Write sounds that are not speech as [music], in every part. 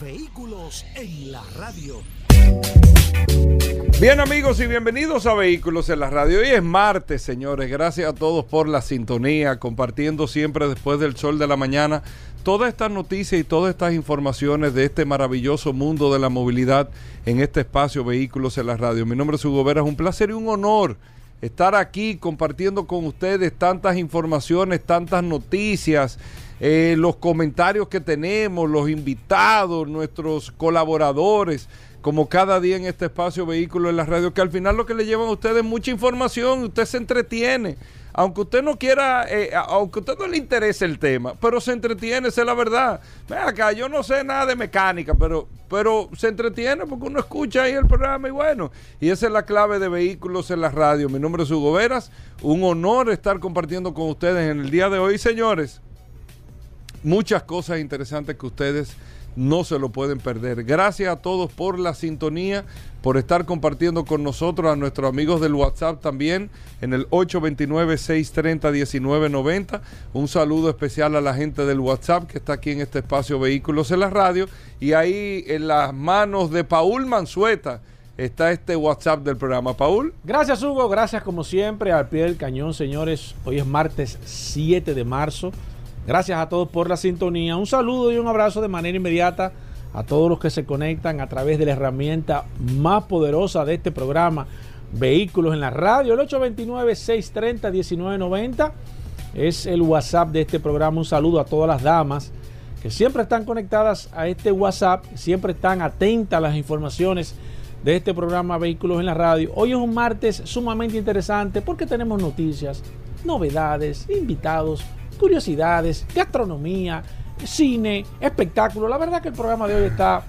Vehículos en la radio. Bien amigos y bienvenidos a Vehículos en la Radio. Hoy es martes, señores. Gracias a todos por la sintonía, compartiendo siempre después del sol de la mañana todas estas noticias y todas estas informaciones de este maravilloso mundo de la movilidad en este espacio Vehículos en la Radio. Mi nombre es Hugo Vera, es un placer y un honor estar aquí compartiendo con ustedes tantas informaciones, tantas noticias eh, los comentarios que tenemos, los invitados, nuestros colaboradores, como cada día en este espacio Vehículo en la Radio, que al final lo que le llevan a ustedes es mucha información, usted se entretiene. Aunque usted no quiera, eh, aunque usted no le interese el tema, pero se entretiene, esa es la verdad. Ve acá, yo no sé nada de mecánica, pero, pero se entretiene porque uno escucha ahí el programa y bueno, y esa es la clave de vehículos en la radio. Mi nombre es Hugo Veras, un honor estar compartiendo con ustedes en el día de hoy, señores muchas cosas interesantes que ustedes no se lo pueden perder. Gracias a todos por la sintonía, por estar compartiendo con nosotros, a nuestros amigos del WhatsApp también, en el 829-630-1990. Un saludo especial a la gente del WhatsApp que está aquí en este espacio Vehículos en la Radio. Y ahí en las manos de Paul Mansueta está este WhatsApp del programa. Paul. Gracias Hugo, gracias como siempre al pie del cañón, señores. Hoy es martes 7 de marzo. Gracias a todos por la sintonía. Un saludo y un abrazo de manera inmediata a todos los que se conectan a través de la herramienta más poderosa de este programa, Vehículos en la Radio, el 829-630-1990. Es el WhatsApp de este programa. Un saludo a todas las damas que siempre están conectadas a este WhatsApp, siempre están atentas a las informaciones de este programa Vehículos en la Radio. Hoy es un martes sumamente interesante porque tenemos noticias, novedades, invitados curiosidades, gastronomía, cine, espectáculo. La verdad que el programa de hoy está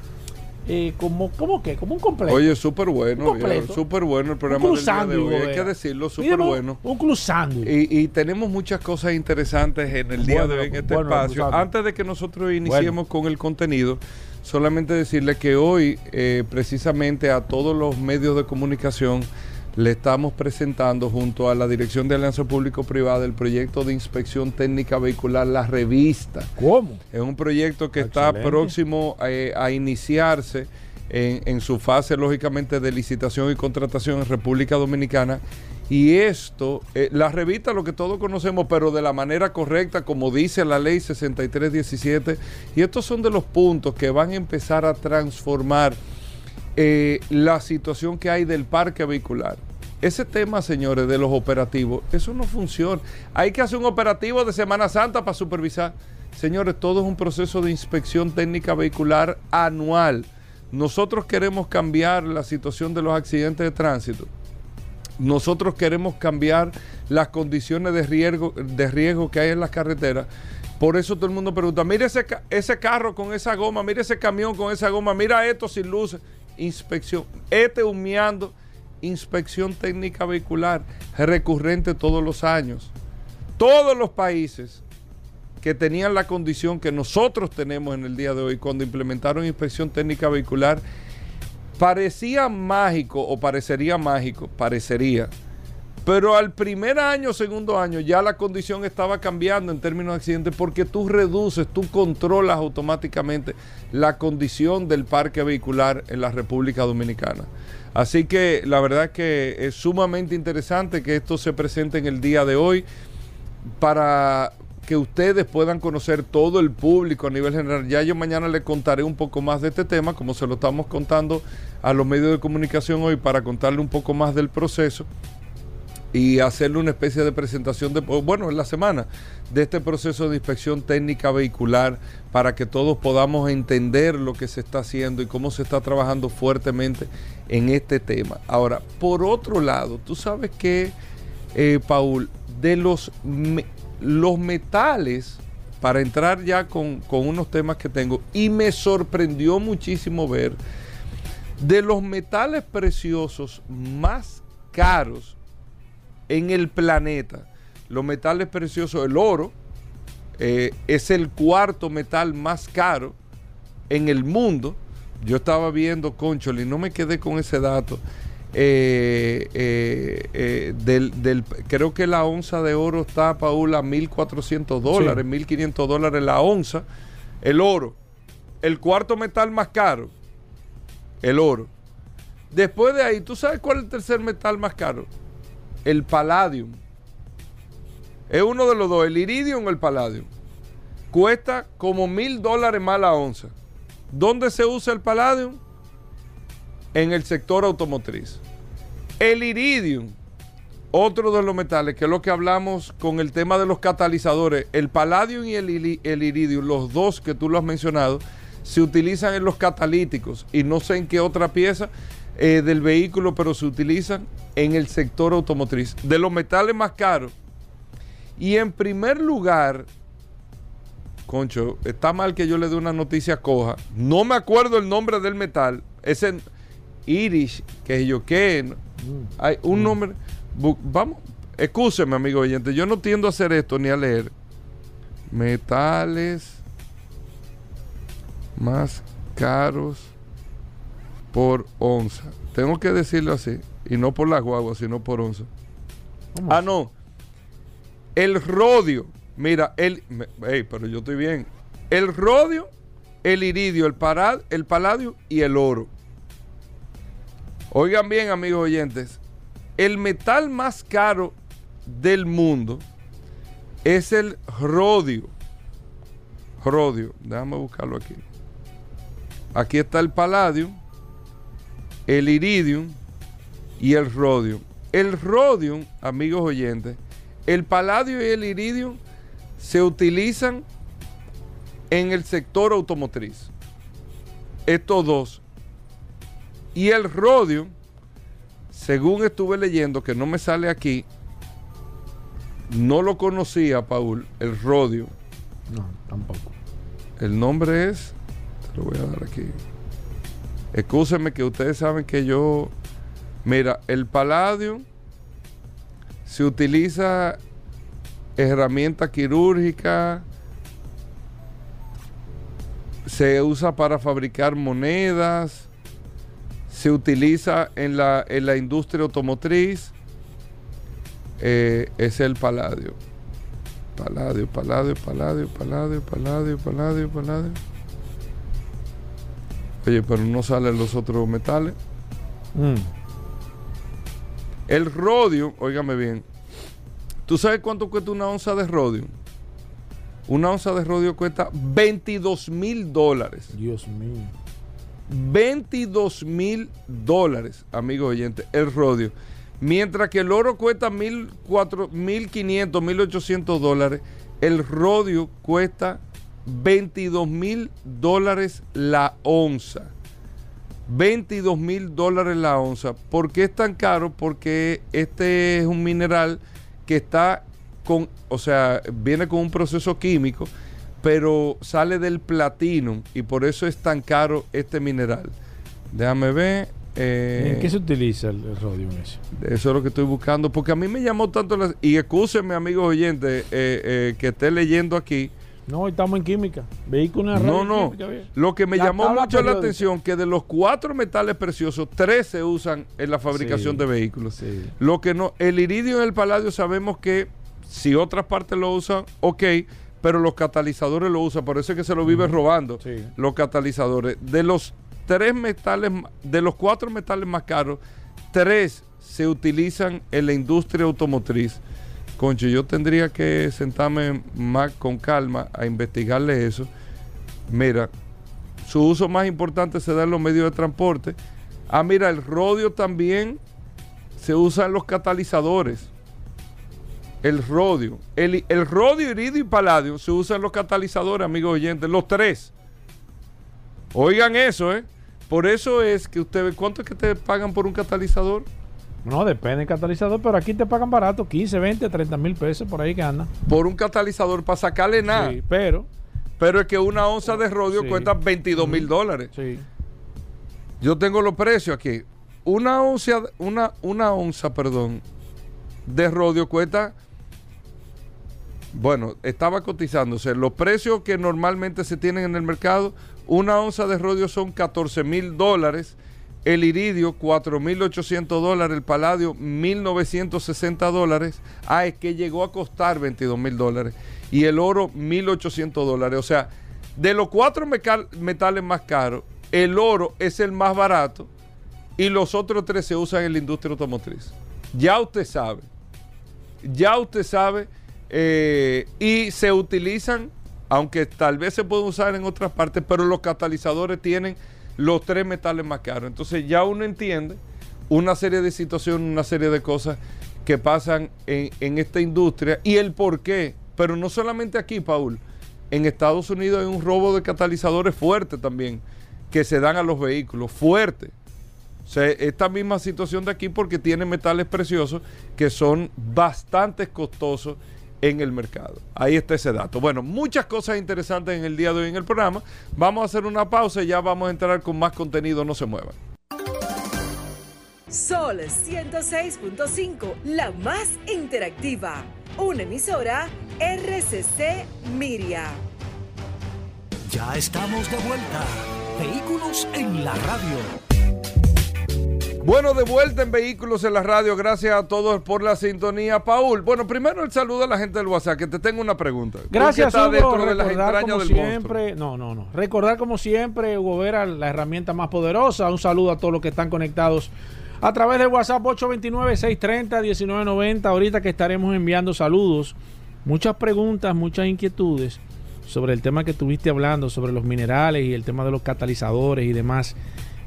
eh, como, como que, como un completo. Oye, súper bueno, súper bueno el programa del día de hoy, hay que decirlo, súper bueno. Un cruzando. Y, y, tenemos muchas cosas interesantes en el día de hoy en este espacio. Antes de que nosotros iniciemos con el contenido, solamente decirle que hoy, eh, precisamente a todos los medios de comunicación, le estamos presentando junto a la Dirección de Alianza Público-Privada el proyecto de inspección técnica vehicular, la revista. ¿Cómo? Es un proyecto que está próximo eh, a, iniciarse en, su fase, lógicamente, de licitación y contratación en República Dominicana. Y esto, eh, la revista, lo que todos conocemos, pero de la manera correcta, como dice la ley 6317, y estos son de los puntos que van a empezar a transformar eh, la situación que hay del parque vehicular. Ese tema, señores, de los operativos, eso no funciona. Hay que hacer un operativo de Semana Santa para supervisar. Señores, todo es un proceso de inspección técnica vehicular anual. Nosotros queremos cambiar la situación de los accidentes de tránsito. Nosotros queremos cambiar las condiciones de riesgo, de riesgo que hay en las carreteras. Por eso todo el mundo pregunta, mire ese, ese carro con esa goma, mire ese camión con esa goma, mira esto sin luces inspección, este humeando, inspección técnica vehicular, recurrente todos los años. Todos los países que tenían la condición que nosotros tenemos en el día de hoy cuando implementaron inspección técnica vehicular, parecía mágico o parecería mágico, parecería pero al primer año, segundo año, ya la condición estaba cambiando en términos de accidentes porque tú reduces, tú controlas automáticamente la condición del parque vehicular en la República Dominicana. Así que la verdad es que es sumamente interesante que esto se presente en el día de hoy para que ustedes puedan conocer todo el público a nivel general. Ya yo mañana les contaré un poco más de este tema, como se lo estamos contando a los medios de comunicación hoy, para contarle un poco más del proceso y hacerle una especie de presentación, de, bueno, en la semana, de este proceso de inspección técnica vehicular para que todos podamos entender lo que se está haciendo y cómo se está trabajando fuertemente en este tema. Ahora, por otro lado, tú sabes que, eh, Paul, de los, los metales para entrar ya con, con unos temas que tengo, y me sorprendió muchísimo ver de los metales preciosos más caros en el planeta, los metales preciosos, el oro, eh, es el cuarto metal más caro en el mundo. Yo estaba viendo, Concholi, no me quedé con ese dato. Eh, eh, del, creo que la onza de oro está, Paula, a 1.400 dólares, 1.500 dólares la onza. El oro, el cuarto metal más caro, el oro. Después de ahí, ¿tú sabes cuál es el tercer metal más caro? El palladium. Es uno de los dos, el iridium o el palladium. Cuesta como mil dólares más la onza. ¿Dónde se usa el palladium? En el sector automotriz. El iridium, otro de los metales, que es lo que hablamos con el tema de los catalizadores. El palladium y el, el iridium, los dos que tú lo has mencionado, se utilizan en los catalíticos y no sé en qué otra pieza eh, del vehículo, pero se utilizan en el sector automotriz. De los metales más caros, y en primer lugar, Concho, está mal que yo le dé una noticia coja. No me acuerdo el nombre del metal. Ese Irish, que yo qué. Mm. Hay un mm. nombre. Vamos, escúcheme, amigo oyente. Yo no tiendo a hacer esto ni a leer. Metales más caros por onza. Tengo que decirlo así. Y no por las guaguas, sino por onza. Ah, no. El rodio, mira, el, pero yo estoy bien. El rodio, el iridio, el, parad, el paladio y el oro. Oigan bien, amigos oyentes, el metal más caro del mundo es el rodio. Rodio, déjame buscarlo aquí. Aquí está el paladio, el iridium y el rodio. El rodio, amigos oyentes, el paladio y el iridio se utilizan en el sector automotriz. Estos dos. Y el rodio, según estuve leyendo, que no me sale aquí, no lo conocía, Paul, el rodio. No, tampoco. El nombre es, te lo voy a dar aquí. Escúsenme que ustedes saben que yo, mira, el paladio se utiliza herramienta quirúrgica, se usa para fabricar monedas, se utiliza en la, en la industria automotriz, eh, es el paladio. Paladio, paladio, paladio, paladio, paladio, paladio, paladio. Oye, pero no salen los otros metales. Mm. El rodio, óigame bien, ¿tú sabes cuánto cuesta una onza de rodio? Una onza de rodio cuesta 22 mil dólares. Dios mío. 22 mil dólares, amigos oyentes, el rodio. Mientras que el oro cuesta 1.500, 1.800 dólares, el rodio cuesta 22 mil dólares la onza. 22 mil dólares la onza. ¿Por qué es tan caro? Porque este es un mineral que está con, o sea, viene con un proceso químico, pero sale del platino y por eso es tan caro este mineral. Déjame ver. Eh, ¿En qué se utiliza el, rodio eso? Eso es lo que estoy buscando, porque a mí me llamó tanto la... Y escúsenme, amigos oyentes, eh, eh, que esté leyendo aquí no, estamos en química. Vehículos No, no. Lo que me llamó mucho la atención que de los cuatro metales preciosos, tres se usan en la fabricación de vehículos. Lo que no, el iridio y el paladio sabemos que si otras partes lo usan, ok, pero los catalizadores lo usan, por eso es que se lo vive robando. Los catalizadores. De los tres metales, de los cuatro metales más caros, tres se utilizan en la industria automotriz. Concho, yo tendría que sentarme más con calma a investigarle eso. Mira, su uso más importante se da en los medios de transporte. Ah, mira, el rodio también se usa en los catalizadores. El rodio. El, el rodio, iridio y paladio se usa en los catalizadores, amigos oyentes. Los tres. Oigan eso, ¿eh? Por eso es que ustedes, ¿cuánto es que te pagan por un catalizador? No, depende del catalizador, pero aquí te pagan barato, 15, 20, 30 mil pesos por ahí que anda. Por un catalizador para sacarle nada. Sí, pero. Pero es que una onza de rodio cuesta 22 mil dólares. Sí. Yo tengo los precios aquí. Una onza, una, una onza, perdón, de rodio cuesta. Bueno, estaba cotizándose. Los precios que normalmente se tienen en el mercado, una onza de rodio son 14 mil dólares el iridio 4.800 dólares, el paladio 1.960 dólares, ah, es que llegó a costar 22 mil dólares, y el oro 1.800 dólares. O sea, de los cuatro metales más caros, el oro es el más barato y los otros tres se usan en la industria automotriz. Ya usted sabe, ya usted sabe, eh, y se utilizan, aunque tal vez se pueden usar en otras partes, pero los catalizadores tienen los tres metales más caros. Entonces ya uno entiende una serie de situaciones, una serie de cosas que pasan en, esta industria y el por qué. Pero no solamente aquí, Paul. En Estados Unidos hay un robo de catalizadores fuerte también que se dan a los vehículos, fuerte. Esta misma situación de aquí porque tiene metales preciosos que son bastante costosos en el mercado. Ahí está ese dato. Bueno, muchas cosas interesantes en el día de hoy en el programa. Vamos a hacer una pausa y ya vamos a entrar con más contenido. No se muevan. Sol 106.5, la más interactiva. Una emisora RCC Miria. Ya estamos de vuelta. Vehículos en la radio. Bueno, de vuelta en Vehículos en la Radio. Gracias a todos por la sintonía. Paul, bueno, primero el saludo a la gente del WhatsApp, que te tengo una pregunta. Gracias, Hugo. Dentro de las como siempre, no, no, no. Recordar como siempre, Hugo Vera, la herramienta más poderosa. Un saludo a todos los que están conectados a través del WhatsApp 829-630-1990. Ahorita que estaremos enviando saludos, muchas preguntas, muchas inquietudes sobre el tema que estuviste hablando, sobre los minerales y el tema de los catalizadores y demás.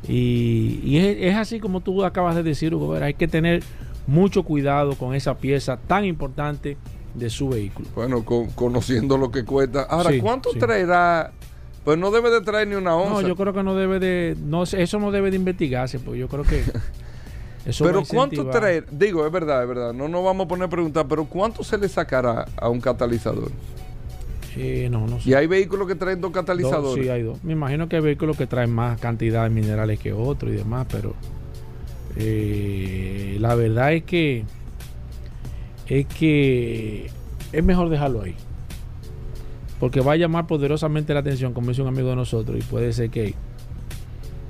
Y, es, así como tú acabas de decir, Hugo, hay que tener mucho cuidado con esa pieza tan importante de su vehículo. Bueno, conociendo lo que cuesta. Ahora, ¿cuánto traerá? Pues no debe de traer ni una onza. No, yo creo que no debe de, no, eso no debe de investigarse, pues yo creo que [laughs] eso Pero ¿cuánto traer? Digo, es verdad, es verdad, no nos vamos a poner a preguntar, pero ¿cuánto se le sacará a un catalizador? No, no sé. ¿Y hay vehículos que traen dos catalizadores? sí, hay dos. Me imagino que hay vehículos que traen más cantidad de minerales que otros y demás, pero eh, la verdad es que es que es mejor dejarlo ahí. Porque va a llamar poderosamente la atención, como dice un amigo de nosotros, y puede ser que,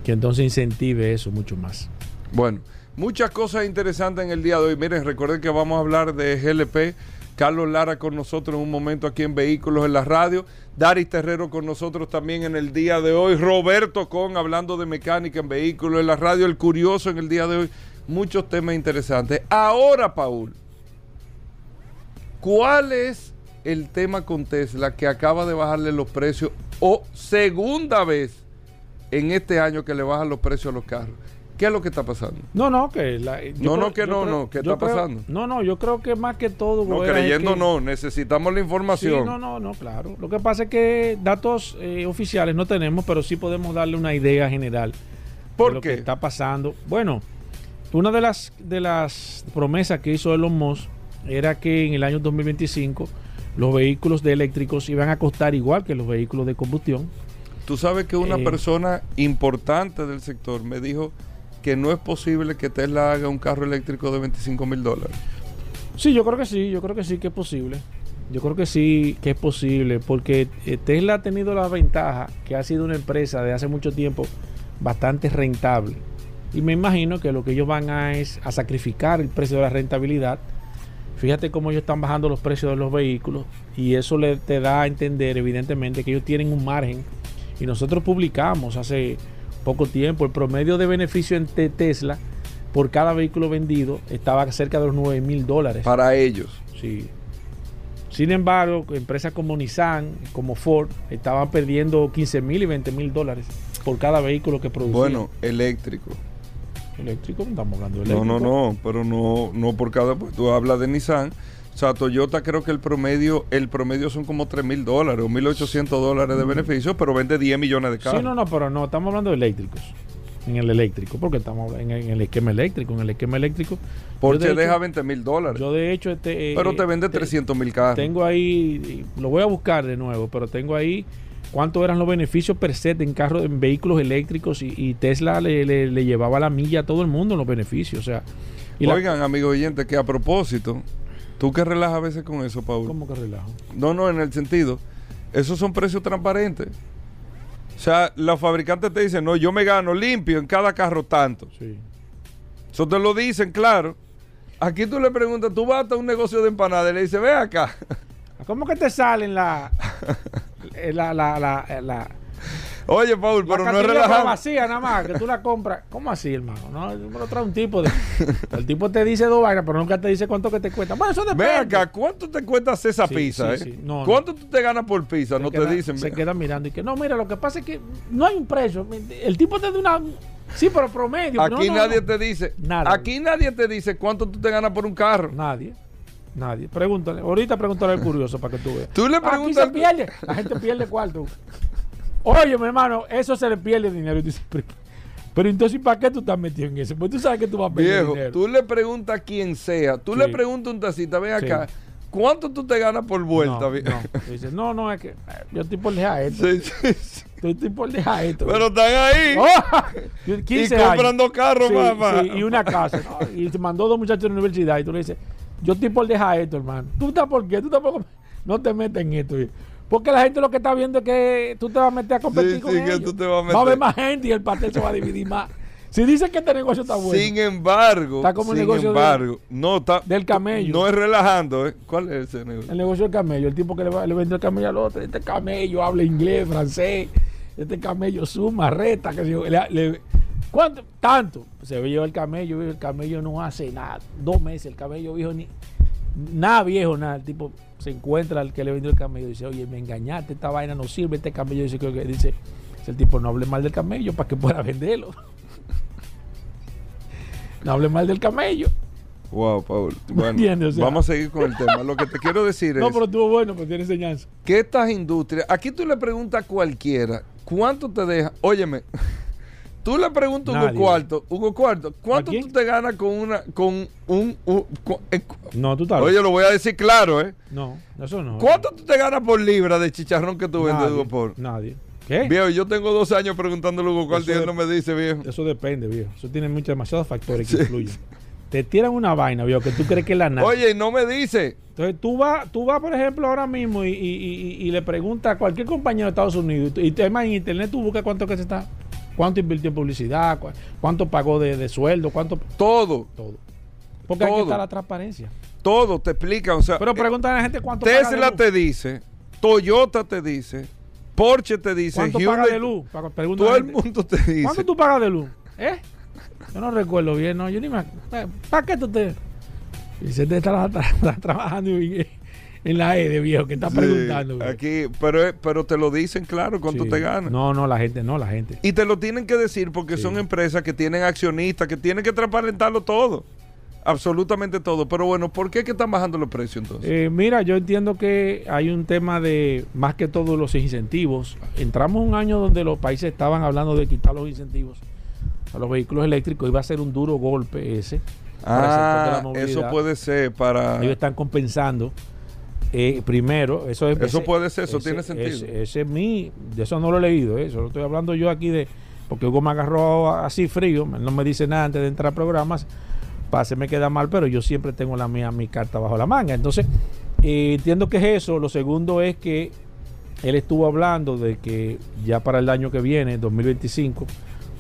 que entonces incentive eso mucho más. Bueno, muchas cosas interesantes en el día de hoy. Miren, recuerden que vamos a hablar de GLP Carlos Lara con nosotros en un momento aquí en Vehículos en la Radio. Daris Terrero con nosotros también en el día de hoy. Roberto Con hablando de mecánica en Vehículos en la Radio. El Curioso en el día de hoy. Muchos temas interesantes. Ahora, Paul, ¿cuál es el tema con Tesla que acaba de bajarle los precios o segunda vez en este año que le bajan los precios a los carros? ¿Qué es lo que está pasando? No, no, que no, no, que no, no, ¿qué está pasando? No, no, yo creo que más que todo. No, creyendo no, necesitamos la información. Sí, no, no, no, claro. Lo que pasa es que datos eh, oficiales no tenemos, pero sí podemos darle una idea general ¿Por de lo qué? que está pasando. Bueno, una de las de las promesas que hizo Elon Musk era que en el año 2025 los vehículos de eléctricos iban a costar igual que los vehículos de combustión. Tú sabes que una eh, persona importante del sector me dijo que no es posible que Tesla haga un carro eléctrico de 25 mil dólares. Sí, yo creo que sí, yo creo que sí que es posible. Yo creo que sí que es posible, porque eh, Tesla ha tenido la ventaja que ha sido una empresa de hace mucho tiempo bastante rentable. Y me imagino que lo que ellos van a es a sacrificar el precio de la rentabilidad. Fíjate cómo ellos están bajando los precios de los vehículos y eso le te da a entender evidentemente que ellos tienen un margen. Y nosotros publicamos hace poco tiempo. El promedio de beneficio entre Tesla por cada vehículo vendido estaba cerca de los 9 mil dólares. Para ellos. Sí. Sin embargo, empresas como Nissan, como Ford, estaban perdiendo 15 mil y 20 mil dólares por cada vehículo que producían. Bueno, eléctrico. Eléctrico, estamos hablando de eléctrico. No, no, no, pero no, no por cada, pues tú hablas de Nissan o sea, Toyota creo que el promedio, el promedio son como 3 mil dólares o 1.800 dólares de beneficio, pero vende 10 millones de carros. Sí, no, no, pero no, estamos hablando de eléctricos. en el eléctrico, porque estamos en, el esquema eléctrico, en el esquema eléctrico. Porque deja 20 mil dólares. Yo de hecho... Este, eh, pero te vende 300 mil carros. Tengo ahí, lo voy a buscar de nuevo, pero tengo ahí cuántos eran los beneficios per se en carros, en vehículos eléctricos y, Tesla le, llevaba la milla a todo el mundo en los beneficios. O sea, Oigan, amigo oyente, que a propósito, ¿tú qué relajas a veces con eso, Paul? ¿Cómo que relajo? No, no, en el sentido, esos son precios transparentes. O sea, los fabricantes te dicen, no, yo me gano limpio en cada carro tanto. Sí. Eso te lo dicen, claro. Aquí tú le preguntas, tú vas a un negocio de empanadas y le dices, ve acá. ¿Cómo que te salen la, [laughs] la, la, la, la Oye, Paul, pero no es relajado. vacía nada más, que tú la compras. ¿Cómo así, hermano? No, lo trae un tipo de. El tipo te dice dos vainas, pero nunca te dice cuánto que te cuesta. Bueno, eso depende. Ve acá, ¿cuánto te cuesta hacer esa pizza? eh? ¿Cuánto tú te ganas por pizza? no te dicen. Se quedan mirando y que no, mira, lo que pasa es que no hay un precio. El tipo te da una. Sí, pero promedio. Aquí nadie te dice. Nada. Aquí nadie te dice cuánto tú te ganas por un carro. Nadie. Nadie. Pregúntale. Ahorita pregúntale al curioso para que tú veas. Tú le preguntas. Aquí se pierde. La gente pierde cuarto. Oye, mi hermano, eso se le pierde dinero. Y dice, pero, entonces, ¿para qué tú estás metido en eso? Pues tú sabes que tú vas a perder Viejo, tú le preguntas a quien sea. Tú le preguntas a un tacita, ven acá. ¿Cuánto tú te ganas por vuelta? No, no. Dice, no, no, es que eh, yo estoy por dejar esto. Sí, sí, sí. Estoy, por dejar esto. Pero están ahí. [laughs] Oh, y comprando carros, mamá. y una casa. Y se mandó dos muchachos de la universidad. Y tú le dices, yo estoy por dejar esto, hermano. ¿Tú estás por qué? ¿Tú tampoco? No te metes en esto. Porque la gente lo que está viendo es que tú te vas a meter a competir con ellos. Tú te vas a, meter. va a haber más gente y el pastel se va a dividir más. [laughs] Si dicen que este negocio está bueno. Sin embargo, está como el negocio embargo, no está, del camello. No es relajando, ¿eh? ¿Cuál es ese negocio? El negocio del camello. El tipo que le, va, le vende el camello al otro. Este camello habla inglés, francés. Este camello suma, reta. Que le, le, ¿Cuánto? Tanto. Se ve el camello, el camello no hace nada. Dos meses el camello viejo ni. Nada viejo, nada. El tipo se encuentra al que le vendió el camello y dice, oye, me engañaste, esta vaina no sirve, este camello dice que dice, el tipo, no hable mal del camello para que pueda [laughs] venderlo. no hable mal del camello. Wow, Paul. [laughs] Bueno, vamos a seguir con el tema. Lo que te quiero decir [laughs] es. No, pero estuvo bueno, pues tiene enseñanza. Que estas industrias. Aquí tú le preguntas a cualquiera, ¿cuánto te deja? Óyeme, Tú le preguntas a Hugo Cuarto, Hugo Cuarto, ¿cuánto tú te ganas con una, con un, eh, no, tú estás. Oye, lo voy a decir claro, ¿eh? No, eso no. ¿Cuánto tú te ganas por libra de chicharrón que tú vendes, Hugo por? Nadie. ¿Qué? Viejo, yo tengo dos años preguntándole a Hugo Cuarto y él no me dice, viejo. Eso depende, viejo. Eso tiene muchos, demasiados factores que influyen. Te tiran una vaina, viejo, que tú crees que es la nada. Oye, no me dice. Entonces tú vas, tú vas, por ejemplo, ahora mismo y, y, y, le preguntas a cualquier compañero de Estados Unidos, y, y además en internet tú buscas cuánto que se está ¿Cuánto invirtió en publicidad? ¿Cuánto pagó de, sueldo? ¿Cuánto? Todo. Todo. Porque ahí está la transparencia. Todo te explica. O sea, Pero pregunta a la gente cuánto Tesla paga te dice, Toyota te dice, Porsche te dice, ¿cuánto paga de luz? todo el mundo te dice. ¿Cuánto tú pagas de luz? ¿Eh? Yo no recuerdo bien, no. Yo ni me. ¿Para qué tú te.? Y se te está, [laughs] trabajando y en la E de viejo que está preguntando. Aquí, pero, pero te lo dicen claro cuánto te ganan. No, no, la gente, no, la gente. Y te lo tienen que decir porque son empresas que tienen accionistas, que tienen que transparentarlo todo. Absolutamente todo. Pero bueno, ¿por qué que están bajando los precios entonces? Eh, mira, yo entiendo que hay un tema de más que todo los incentivos. Entramos un año donde los países estaban hablando de quitar los incentivos a los vehículos eléctricos. Iba a ser un duro golpe ese. Ah, eso puede ser para... Ellos están compensando eh, primero, eso es. Eso puede ser, eso tiene sentido. Ese, es mi. De eso no lo he leído, ¿eh? eso lo estoy hablando yo aquí de. Porque Hugo me agarró así frío, no me dice nada antes de entrar a programas. Pase me queda mal, pero yo siempre tengo la mía, mi carta bajo la manga. Entonces, eh, entiendo que es eso. Lo segundo es que él estuvo hablando de que ya para el año que viene, 2025,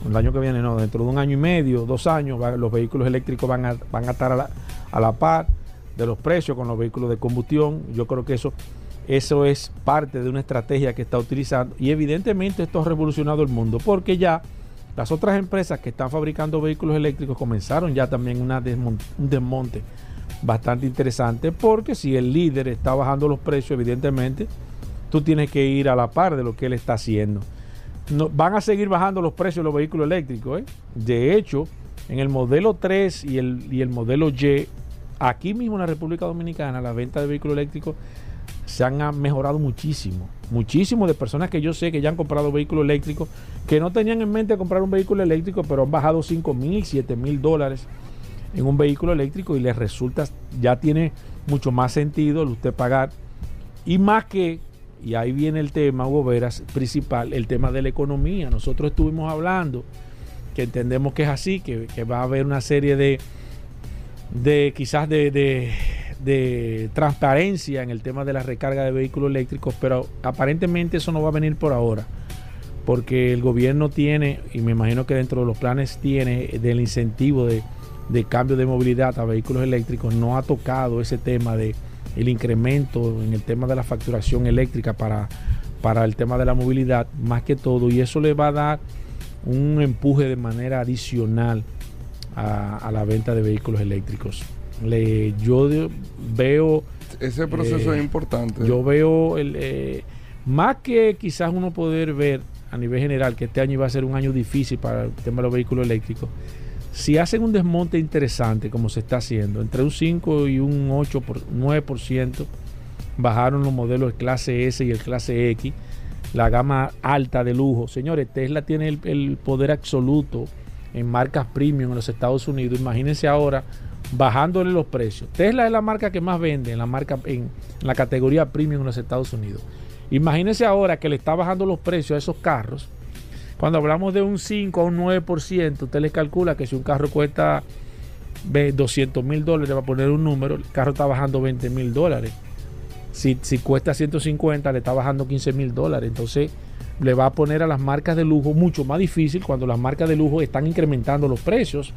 el año que viene, no, dentro de un año y medio, dos años, los vehículos eléctricos van a, van a estar a la, a la par de los precios con los vehículos de combustión. Yo creo que eso, eso es parte de una estrategia que está utilizando y evidentemente esto ha revolucionado el mundo porque ya las otras empresas que están fabricando vehículos eléctricos comenzaron ya también una un desmonte bastante interesante porque si el líder está bajando los precios evidentemente tú tienes que ir a la par de lo que él está haciendo. No, van a seguir bajando los precios de los vehículos eléctricos. ¿eh? De hecho, en el modelo 3 y el, y el modelo Y Aquí mismo en la República Dominicana, la venta de vehículos eléctricos se han mejorado muchísimo. Muchísimo de personas que yo sé que ya han comprado vehículos eléctricos, que no tenían en mente comprar un vehículo eléctrico, pero han bajado 5 mil, 7 mil dólares en un vehículo eléctrico y les resulta, ya tiene mucho más sentido el usted pagar. Y más que, y ahí viene el tema, Hugo Veras, principal, el tema de la economía. Nosotros estuvimos hablando que entendemos que es así, que, va a haber una serie de, de quizás de, de, transparencia en el tema de la recarga de vehículos eléctricos, pero aparentemente eso no va a venir por ahora, porque el gobierno tiene, y me imagino que dentro de los planes tiene del incentivo de, de cambio de movilidad a vehículos eléctricos, no ha tocado ese tema de el incremento en el tema de la facturación eléctrica para, para el tema de la movilidad, más que todo, y eso le va a dar un empuje de manera adicional a, la venta de vehículos eléctricos. Le, yo veo... Ese proceso es eh, importante. Yo veo, el, eh, más que quizás uno poder ver a nivel general que este año iba a ser un año difícil para el tema de los vehículos eléctricos, si hacen un desmonte interesante como se está haciendo, entre un 5 y un 8 por 9%, bajaron los modelos de clase S y el clase X, la gama alta de lujo. Señores, Tesla tiene el, poder absoluto en marcas premium en los Estados Unidos. Imagínense ahora bajándole los precios. Tesla es la marca que más vende en la marca en, la categoría premium en los Estados Unidos. Imagínense ahora que le está bajando los precios a esos carros. Cuando hablamos de un 5 a un 9%, usted le calcula que si un carro cuesta 200 mil dólares, va a poner un número, el carro está bajando 20 mil dólares. Si, cuesta 150, le está bajando 15 mil dólares. Entonces le va a poner a las marcas de lujo mucho más difícil cuando las marcas de lujo están incrementando los precios.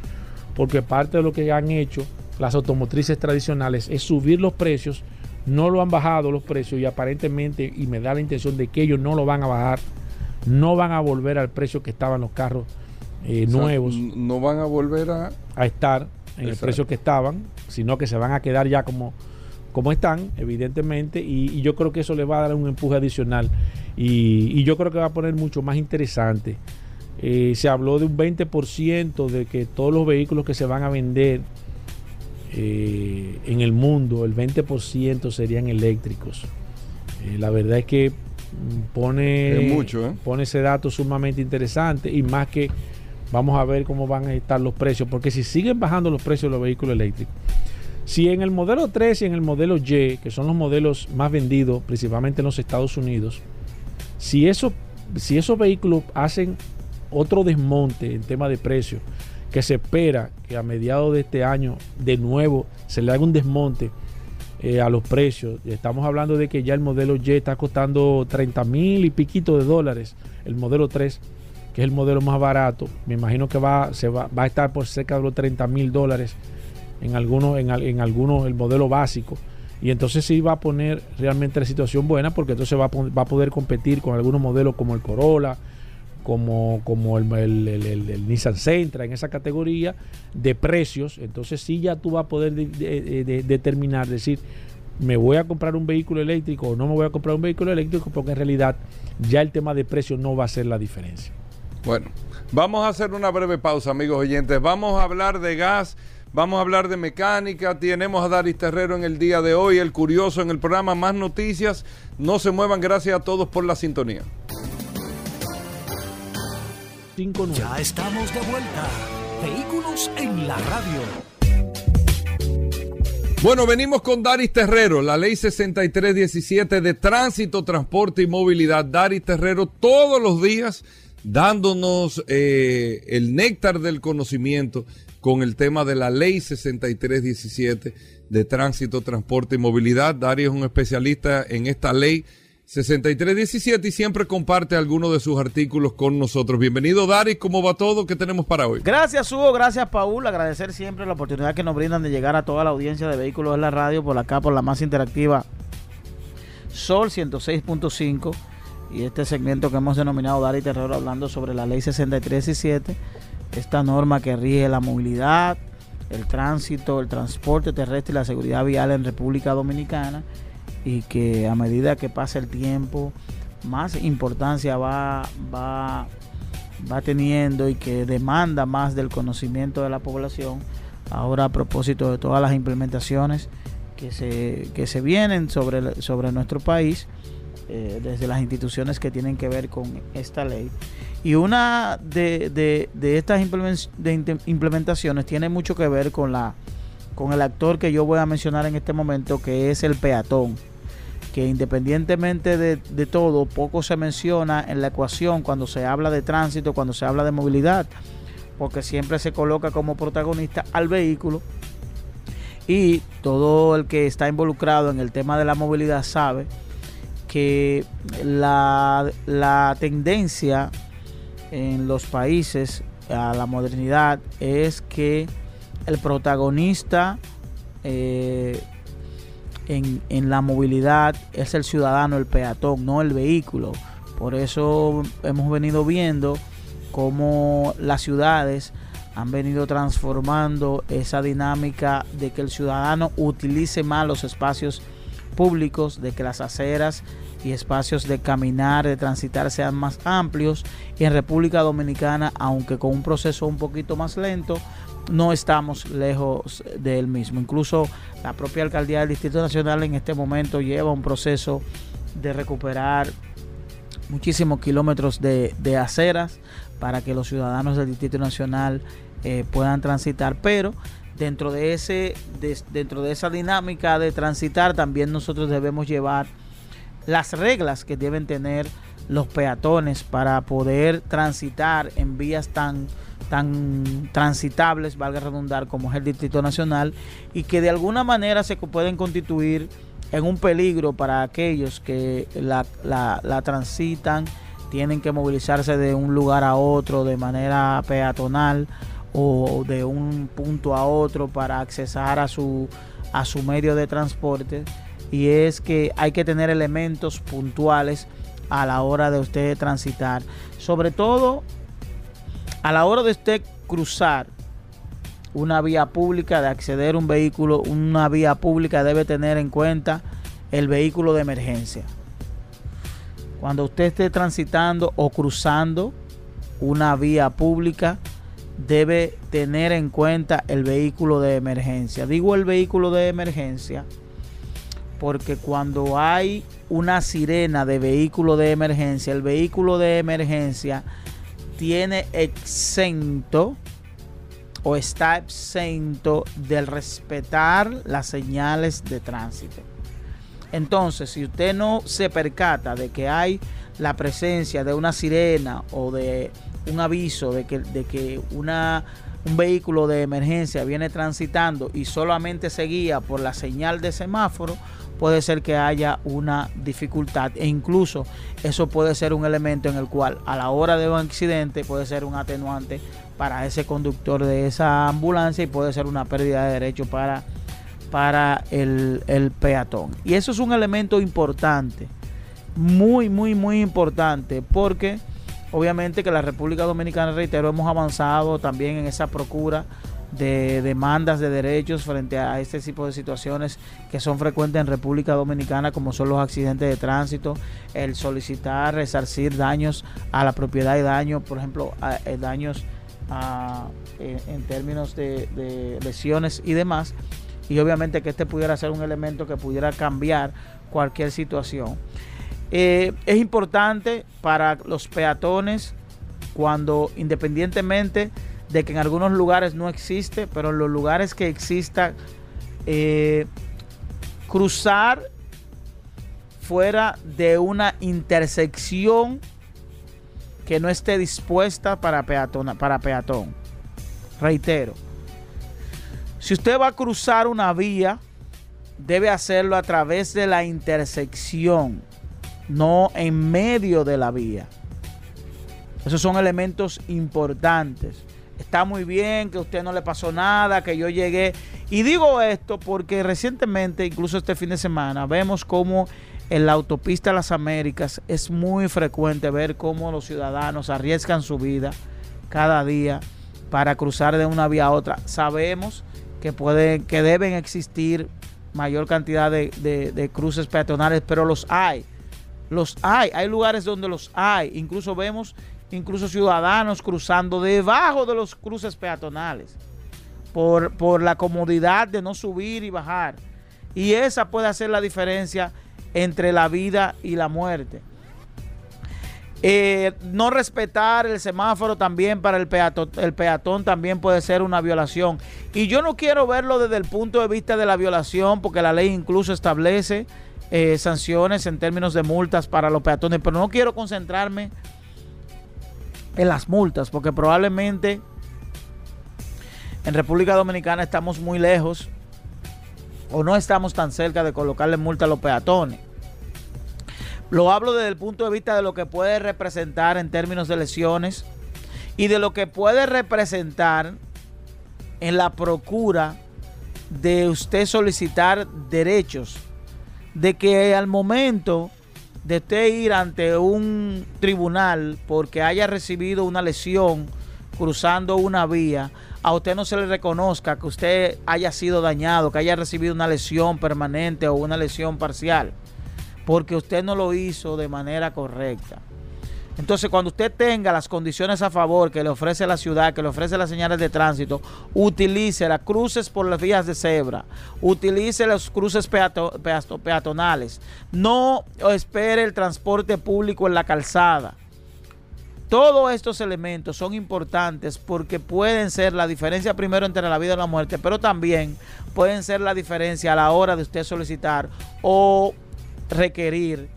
Porque parte de lo que han hecho las automotrices tradicionales es subir los precios. No lo han bajado los precios y aparentemente, y me da la intención de que ellos no lo van a bajar, no van a volver al precio que estaban los carros eh, nuevos. No van a volver a, a estar en el precio que estaban, sino que se van a quedar ya como como están, evidentemente, y, yo creo que eso le va a dar un empuje adicional y, yo creo que va a poner mucho más interesante. Eh, se habló de un 20% de que todos los vehículos que se van a vender eh, en el mundo, el 20% serían eléctricos. Eh, la verdad es que pone, mucho, pone ese dato sumamente interesante y más que vamos a ver cómo van a estar los precios, porque si siguen bajando los precios de los vehículos eléctricos, si en el modelo 3 y en el modelo Y, que son los modelos más vendidos principalmente en los Estados Unidos, si, eso, si esos vehículos hacen otro desmonte en tema de precio, que se espera que a mediados de este año de nuevo se le haga un desmonte eh, a los precios. Estamos hablando de que ya el modelo Y está costando 30 mil y piquito de dólares, el modelo 3, que es el modelo más barato. Me imagino que va, se va, va a estar por cerca de los 30 mil dólares en algunos, en, en algunos el modelo básico. Y entonces sí va a poner realmente la situación buena porque entonces va a, va a poder competir con algunos modelos como el Corolla, como, como el, el, Nissan Sentra en esa categoría de precios. Entonces sí ya tú vas a poder determinar, decir, me voy a comprar un vehículo eléctrico o no me voy a comprar un vehículo eléctrico porque en realidad ya el tema de precios no va a ser la diferencia. Bueno, vamos a hacer una breve pausa, amigos oyentes. Vamos a hablar de gas Vamos a hablar de mecánica. Tenemos a Daris Terrero en el día de hoy, el curioso en el programa. Más noticias. No se muevan. Gracias a todos por la sintonía. Ya estamos de vuelta. Vehículos en la radio. Bueno, venimos con Daris Terrero, la ley 6317 de tránsito, transporte y movilidad. Daris Terrero todos los días dándonos eh, el néctar del conocimiento con el tema de la ley 6317 de tránsito, transporte y movilidad. Darío es un especialista en esta ley 6317 y siempre comparte algunos de sus artículos con nosotros. Bienvenido, Dari. ¿Cómo va todo? ¿Qué tenemos para hoy? Gracias, Hugo. Gracias, Paul. Agradecer siempre la oportunidad que nos brindan de llegar a toda la audiencia de Vehículos en la Radio por acá, por la más interactiva Sol 106.5 y este segmento que hemos denominado Dari Terror hablando sobre la ley 6317 esta norma que rige la movilidad, el tránsito, el transporte terrestre y la seguridad vial en República Dominicana y que a medida que pasa el tiempo más importancia va, va, va teniendo y que demanda más del conocimiento de la población. Ahora a propósito de todas las implementaciones que se, que se vienen sobre, sobre nuestro país eh, desde las instituciones que tienen que ver con esta ley. Y una de, de, estas implementaciones tiene mucho que ver con, la, con el actor que yo voy a mencionar en este momento, que es el peatón que independientemente de, de, todo, poco se menciona en la ecuación cuando se habla de tránsito, cuando se habla de movilidad, porque siempre se coloca como protagonista al vehículo y todo el que está involucrado en el tema de la movilidad sabe que la, tendencia en los países a la modernidad es que el protagonista eh, en, en, la movilidad es el ciudadano, el peatón, no el vehículo. Por eso hemos venido viendo cómo las ciudades han venido transformando esa dinámica de que el ciudadano utilice más los espacios públicos, de que las aceras y espacios de caminar, de transitar sean más amplios. Y en República Dominicana, aunque con un proceso un poquito más lento, no estamos lejos del mismo. Incluso la propia alcaldía del Distrito Nacional en este momento lleva un proceso de recuperar muchísimos kilómetros de, aceras para que los ciudadanos del Distrito Nacional eh, puedan transitar, pero dentro de ese dentro de esa dinámica de transitar también nosotros debemos llevar las reglas que deben tener los peatones para poder transitar en vías tan tan transitables, valga redundar, como es el Distrito Nacional, y que de alguna manera se pueden constituir en un peligro para aquellos que la, la, la transitan, tienen que movilizarse de un lugar a otro de manera peatonal o de un punto a otro para accesar a su, a su medio de transporte y es que hay que tener elementos puntuales a la hora de usted transitar. Sobre todo a la hora de usted cruzar una vía pública, de acceder a un vehículo, una vía pública debe tener en cuenta el vehículo de emergencia. Cuando usted esté transitando o cruzando una vía pública, debe tener en cuenta el vehículo de emergencia. Digo el vehículo de emergencia porque cuando hay una sirena de vehículo de emergencia, el vehículo de emergencia tiene exento o está exento del respetar las señales de tránsito. Entonces, si usted no se percata de que hay la presencia de una sirena o de un aviso de que, de que una, un vehículo de emergencia viene transitando y solamente se guía por la señal de semáforo, puede ser que haya una dificultad e incluso eso puede ser un elemento en el cual a la hora de un accidente puede ser un atenuante para ese conductor de esa ambulancia y puede ser una pérdida de derecho para, para el, el peatón. Y eso es un elemento importante, muy, muy, muy importante porque Obviamente que la República Dominicana, reitero, hemos avanzado también en esa procura de demandas de derechos frente a este tipo de situaciones que son frecuentes en República Dominicana, como son los accidentes de tránsito, el solicitar resarcir daños a la propiedad y daños, por ejemplo, eh, daños en, términos de lesiones y demás. Y obviamente que este pudiera ser un elemento que pudiera cambiar cualquier situación. Eh, es importante para los peatones cuando independientemente de que en algunos lugares no existe, pero en los lugares que exista, eh, cruzar fuera de una intersección que no esté dispuesta para, para peatón. Reitero, si usted va a cruzar una vía, debe hacerlo a través de la intersección no en medio de la vía. Esos son elementos importantes. Está muy bien que a usted no le pasó nada, que yo llegué. Y digo esto porque recientemente, incluso este fin de semana, vemos cómo en la autopista las Américas es muy frecuente ver cómo los ciudadanos arriesgan su vida cada día para cruzar de una vía a otra. Sabemos que, pueden, que deben existir mayor cantidad de cruces peatonales, pero los hay los hay, hay lugares donde los hay. Incluso vemos incluso ciudadanos cruzando debajo de los cruces peatonales por, por la comodidad de no subir y bajar. Y esa puede hacer la diferencia entre la vida y la muerte. Eh, no respetar el semáforo también para el peatón, el peatón también puede ser una violación. Y yo no quiero verlo desde el punto de vista de la violación, porque la ley incluso establece eh, sanciones en términos de multas para los peatones, pero no quiero concentrarme en las multas, porque probablemente en República Dominicana estamos muy lejos o no estamos tan cerca de colocarle multa a los peatones. Lo hablo desde el punto de vista de lo que puede representar en términos de lesiones y de lo que puede representar en la procura de usted solicitar derechos. De que al momento de usted ir ante un tribunal porque haya recibido una lesión cruzando una vía, a usted no se le reconozca que usted haya sido dañado, que haya recibido una lesión permanente o una lesión parcial porque usted no lo hizo de manera correcta. Entonces, cuando usted tenga las condiciones a favor que le ofrece la ciudad, que le ofrece las señales de tránsito, utilice las cruces por las vías de cebra, utilice los cruces peatonales, no espere el transporte público en la calzada. Todos estos elementos son importantes porque pueden ser la diferencia primero entre la vida y la muerte, pero también pueden ser la diferencia a la hora de usted solicitar o requerir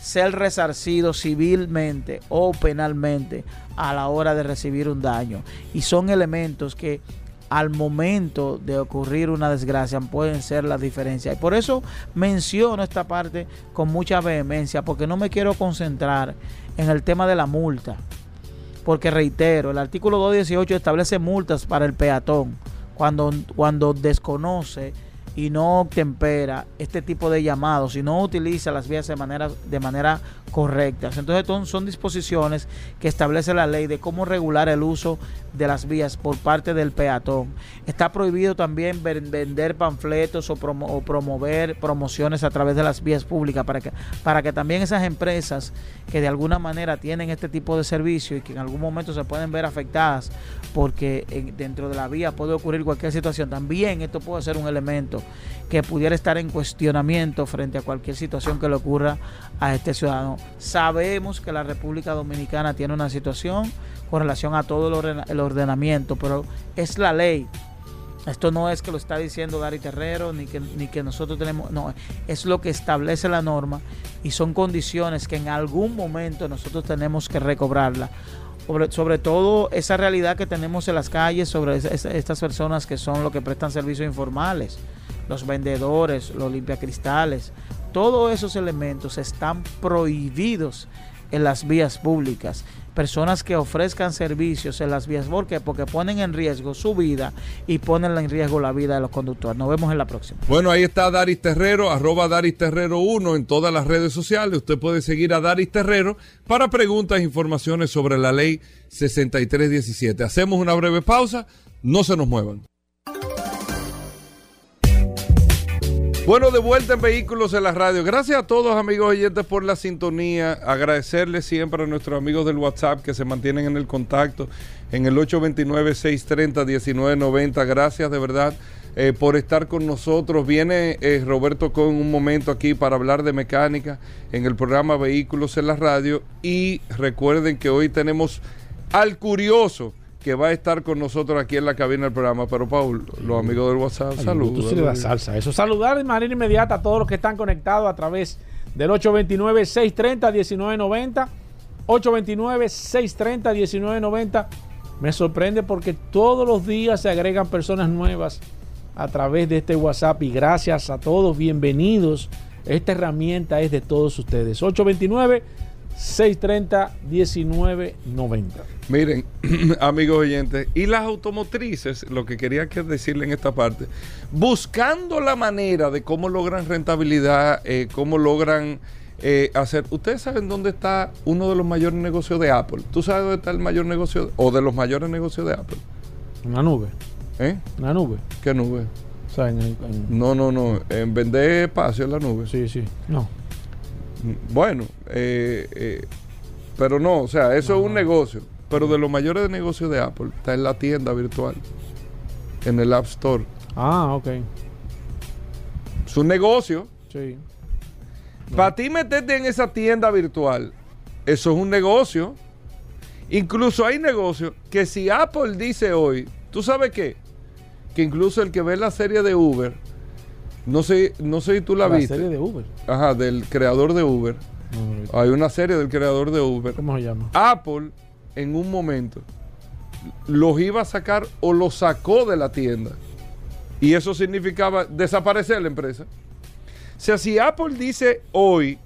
ser resarcido civilmente o penalmente a la hora de recibir un daño. Y son elementos que al momento de ocurrir una desgracia pueden ser la diferencia. Y por eso menciono esta parte con mucha vehemencia, porque no me quiero concentrar en el tema de la multa. Porque reitero, el artículo 218 establece multas para el peatón cuando, cuando desconoce y no tempera este tipo de llamados y no utiliza las vías de manera, de manera correcta. Entonces son disposiciones que establece la ley de cómo regular el uso de las vías por parte del peatón. Está prohibido también vender panfletos o, promover promociones a través de las vías públicas para que, para que también esas empresas que de alguna manera tienen este tipo de servicio y que en algún momento se pueden ver afectadas porque dentro de la vía puede ocurrir cualquier situación, también esto puede ser un elemento que pudiera estar en cuestionamiento frente a cualquier situación que le ocurra a este ciudadano. Sabemos que la República Dominicana tiene una situación con relación a todo el ordenamiento, pero es la ley. Esto no es que lo está diciendo Gary Terrero, ni que, nosotros tenemos, no, es lo que establece la norma y son condiciones que en algún momento nosotros tenemos que recobrarla. Sobre, sobre todo esa realidad que tenemos en las calles sobre estas personas que son los que prestan servicios informales, los vendedores, los limpiacristales, todos esos elementos están prohibidos en las vías públicas. Personas que ofrezcan servicios en las vías porque porque ponen en riesgo su vida y ponen en riesgo la vida de los conductores. Nos vemos en la próxima. Bueno, ahí está Daris Terrero, arroba Daris Terrero 1 en todas las redes sociales. Usted puede seguir a Daris Terrero para preguntas e informaciones sobre la ley 6317. Hacemos una breve pausa, no se nos muevan. Bueno, de vuelta en Vehículos en la Radio. Gracias a todos, amigos oyentes, por la sintonía. Agradecerles siempre a nuestros amigos del WhatsApp que se mantienen en el contacto en el 829-630-1990. Gracias de verdad eh, por estar con nosotros. Viene eh, Roberto con un momento aquí para hablar de mecánica en el programa Vehículos en la Radio. Y recuerden que hoy tenemos al curioso que va a estar con nosotros aquí en la cabina del programa. Pero, Paul, los amigos del WhatsApp, saludos. Tú sí le das salsa. Eso, saludar de manera inmediata a todos los que están conectados a través del 829-630-1990. 829-630-1990. Me sorprende porque todos los días se agregan personas nuevas a través de este WhatsApp y gracias a todos, bienvenidos. Esta herramienta es de todos ustedes. 829 630-1990. Miren, [clears throat] amigos oyentes, y las automotrices, lo que quería que decirle en esta parte, buscando la manera de cómo logran rentabilidad, eh, cómo logran eh, hacer. Ustedes saben dónde está uno de los mayores negocios de Apple. ¿Tú sabes dónde está el mayor negocio o de los mayores negocios de Apple? En la nube. ¿Eh? En la nube. ¿Qué nube? No, no, no. En vender espacio en la nube. Sí, sí. No. Bueno, eh, eh, pero no, o sea, eso es un negocio. Pero de los mayores negocios de Apple está en la tienda virtual, en el App Store. Ah, ok. Es un negocio. Sí. Para ti meterte en esa tienda virtual, eso es un negocio. Incluso hay negocios que si Apple dice hoy, ¿tú sabes qué? Que incluso el que ve la serie de Uber, no sé, no sé si tú la, La viste. serie de Uber. Ajá, del creador de Uber. No, no, no. Hay una serie del creador de Uber. ¿Cómo se llama? Apple en un momento los iba a sacar o los sacó de la tienda. Y eso significaba desaparecer la empresa. O sea, si Apple dice hoy,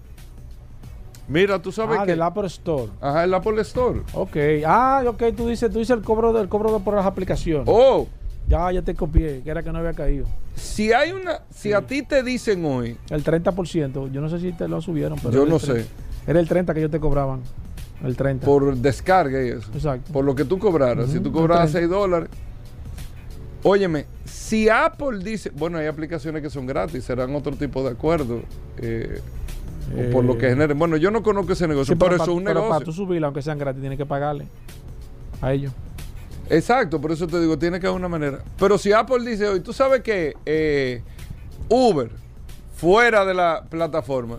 mira, tú sabes Ah, que... del Apple Store. Ajá, el Apple Store. Ok. Ah, ok, tú dices, tú dices el cobro del cobro de- por las aplicaciones. Oh, Ya, ya te copié, que era que no había caído. si hay una... Si a ti te dicen hoy, El 30%, yo no sé si te lo subieron, pero yo no 30. sé, Era el 30 que ellos te cobraban. El 30. por descarga y eso. Exacto. Por lo que tú cobraras. Si tú cobraras el 6 dólares. Óyeme, si Apple dice, bueno, hay aplicaciones que son gratis, serán otro tipo de acuerdo. eh, o por lo que Eh, generen. Bueno, yo no conozco ese negocio, sí, pero, eso es un pero para negocio. tú subirla, aunque sean gratis, tienes que pagarle a ellos. Exacto, por eso te digo, tiene que haber una manera. Pero si Apple dice hoy, tú sabes que eh, Uber, fuera de la plataforma,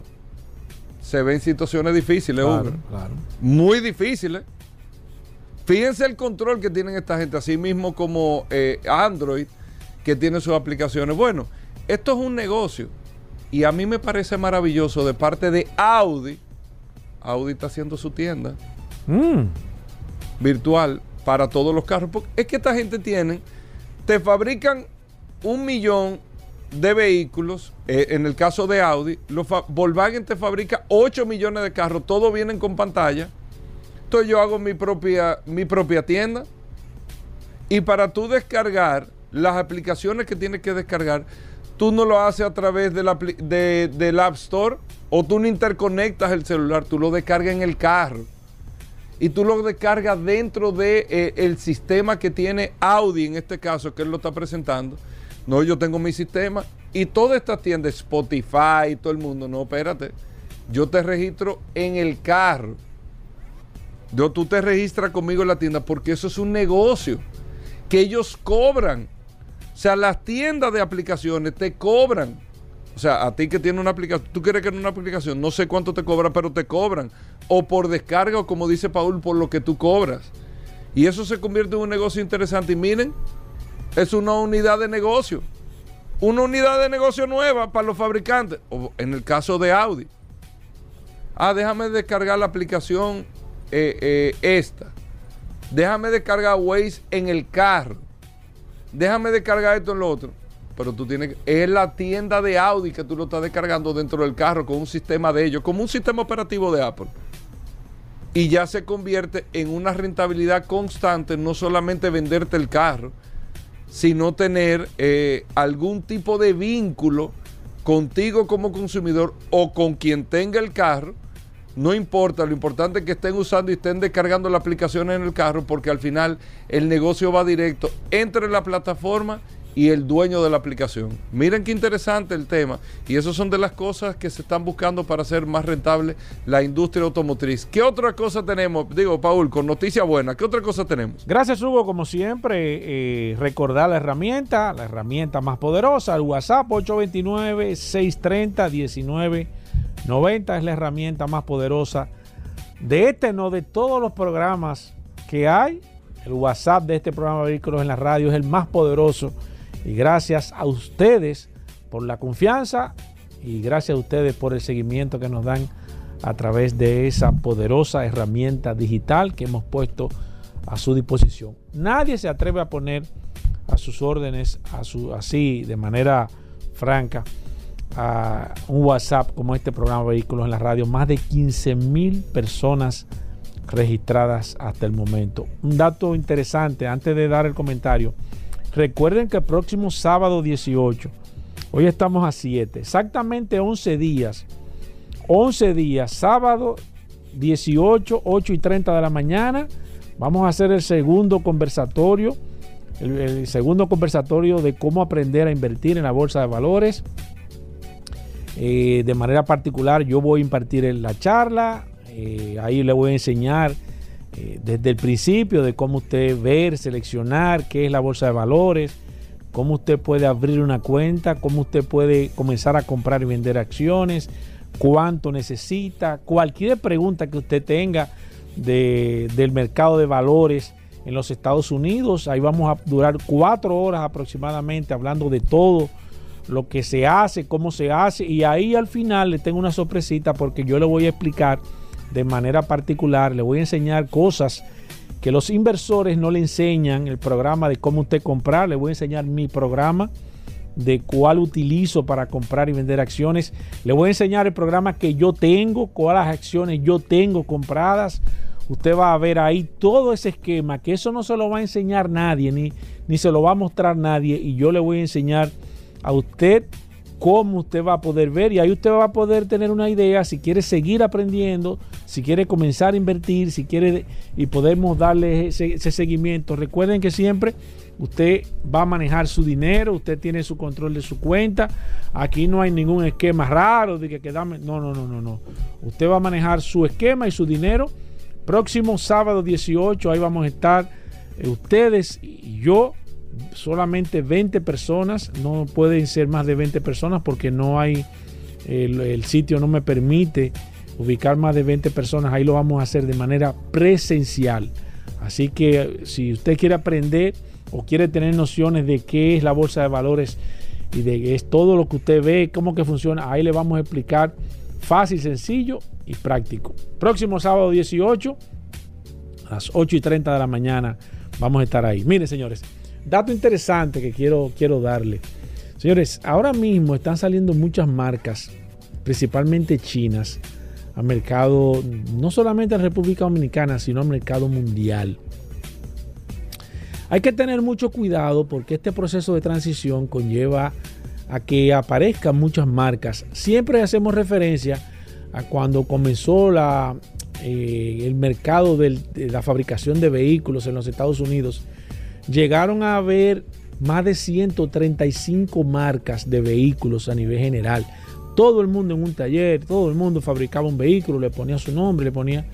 se ve en situaciones difíciles, Claro, Uber. claro. muy difíciles. Fíjense el control que tienen esta gente, así mismo como eh, Android, que tiene sus aplicaciones. Bueno, esto es un negocio y a mí me parece maravilloso de parte de Audi. Audi está haciendo su tienda Mm, virtual para todos los carros. Porque es que esta gente tiene, te fabrican un millón de vehículos. eh, en el caso de Audi, los Volkswagen te fabrica 8 millones de carros. Todos vienen con pantalla. Entonces yo hago mi propia, mi propia tienda. Y para tú descargar las aplicaciones que tienes que descargar, tú no lo haces a través de la de- del App Store o tú no interconectas el celular, tú lo descargas en el carro y tú lo descargas dentro de eh, sistema que tiene Audi en este caso que él lo está presentando. No, yo tengo mi sistema y toda esta tienda, Spotify, todo el mundo, no, espérate. Yo te registro en el carro. Yo, tú te registras conmigo en la tienda porque eso es un negocio que ellos cobran. O sea, las tiendas de aplicaciones te cobran. O sea, a ti que tiene una aplicación, tú quieres que en una aplicación, no sé cuánto te cobra, pero te cobran. O por descarga, o como dice Paul, por lo que tú cobras. Y eso se convierte en un negocio interesante. Y miren, es una unidad de negocio. Una unidad de negocio nueva para los fabricantes. O en el caso de Audi. Ah, déjame descargar la aplicación eh, eh, esta. Déjame descargar Waze en el carro. Déjame descargar esto en lo otro. Pero tú tienes es la tienda de Audi que tú lo estás descargando dentro del carro con un sistema de ellos, como un sistema operativo de Apple. Y ya se convierte en una rentabilidad constante, no solamente venderte el carro, sino tener eh, algún tipo de vínculo contigo como consumidor o con quien tenga el carro. No importa, lo importante es que estén usando y estén descargando la aplicación en el carro porque al final el negocio va directo entre la plataforma y el dueño de la aplicación. Miren qué interesante el tema y eso son de las cosas que se están buscando para hacer más rentable la industria automotriz. ¿Qué otra cosa tenemos? Digo, Paul, con noticia buena, ¿qué otra cosa tenemos? Gracias, Hugo. Como siempre, eh, recordar la herramienta, la herramienta más poderosa, el WhatsApp 829-630-1990 es la herramienta más poderosa de este, no de todos los programas que hay. El WhatsApp de este programa Vehículos en la Radio es el más poderoso. Y gracias a ustedes por la confianza y gracias a ustedes por el seguimiento que nos dan a través de esa poderosa herramienta digital que hemos puesto a su disposición. Nadie se atreve a poner a sus órdenes, a su, así de manera franca, a un WhatsApp como este programa Vehículos en la Radio. Más de 15 mil personas registradas hasta el momento. Un dato interesante antes de dar el comentario. Recuerden que el próximo sábado 18, hoy estamos a 7, exactamente 11 días, 11 días, sábado 18, 8 y 30 de la mañana, vamos a hacer el segundo conversatorio, el, segundo conversatorio de cómo aprender a invertir en la bolsa de valores. Eh, de manera particular, yo voy a impartir la charla, eh, ahí le voy a enseñar eh, desde el principio de cómo usted ver, seleccionar qué es la bolsa de valores, cómo usted puede abrir una cuenta, cómo usted puede comenzar a comprar y vender acciones, cuánto necesita, cualquier pregunta que usted tenga del mercado de valores en los Estados Unidos. Ahí vamos a durar cuatro horas aproximadamente hablando de todo lo que se hace, cómo se hace. Y ahí al final le tengo una sorpresita porque yo le voy a explicar de manera particular, le voy a enseñar cosas que los inversores no le enseñan, el programa de cómo usted comprar, le voy a enseñar mi programa de cuál utilizo para comprar y vender acciones. Le voy a enseñar el programa que yo tengo, cuáles acciones yo tengo compradas. Usted va a ver ahí todo ese esquema, que eso no se lo va a enseñar nadie, ni, ni se lo va a mostrar nadie. Y yo le voy a enseñar a usted cómo usted va a poder ver y ahí usted va a poder tener una idea si quiere seguir aprendiendo, si quiere comenzar a invertir, si quiere y podemos darle ese, seguimiento. Recuerden que siempre usted va a manejar su dinero, usted tiene su control de su cuenta. Aquí no hay ningún esquema raro de que quedame. No, no, no, no, no. Usted va a manejar su esquema y su dinero. Próximo sábado 18, ahí vamos a estar eh, ustedes y yo solamente 20 personas, no pueden ser más de 20 personas porque no hay, el, sitio no me permite ubicar más de 20 personas, ahí lo vamos a hacer de manera presencial. Así que si usted quiere aprender o quiere tener nociones de qué es la bolsa de valores y de qué es todo lo que usted ve, cómo que funciona, ahí le vamos a explicar fácil, sencillo y práctico. Próximo sábado 18 a las 8 y 30 de la mañana vamos a estar ahí. Miren señores, dato interesante que quiero, quiero darle. Señores, ahora mismo están saliendo muchas marcas, principalmente chinas, al mercado, no solamente en República Dominicana, sino al mercado mundial. Hay que tener mucho cuidado porque este proceso de transición conlleva a que aparezcan muchas marcas. Siempre hacemos referencia a cuando comenzó la, eh, el mercado de la fabricación de vehículos en los Estados Unidos llegaron a haber más de 135 marcas de vehículos a nivel general. Todo el mundo en un taller, todo el mundo fabricaba un vehículo, le ponía su nombre, le ponía...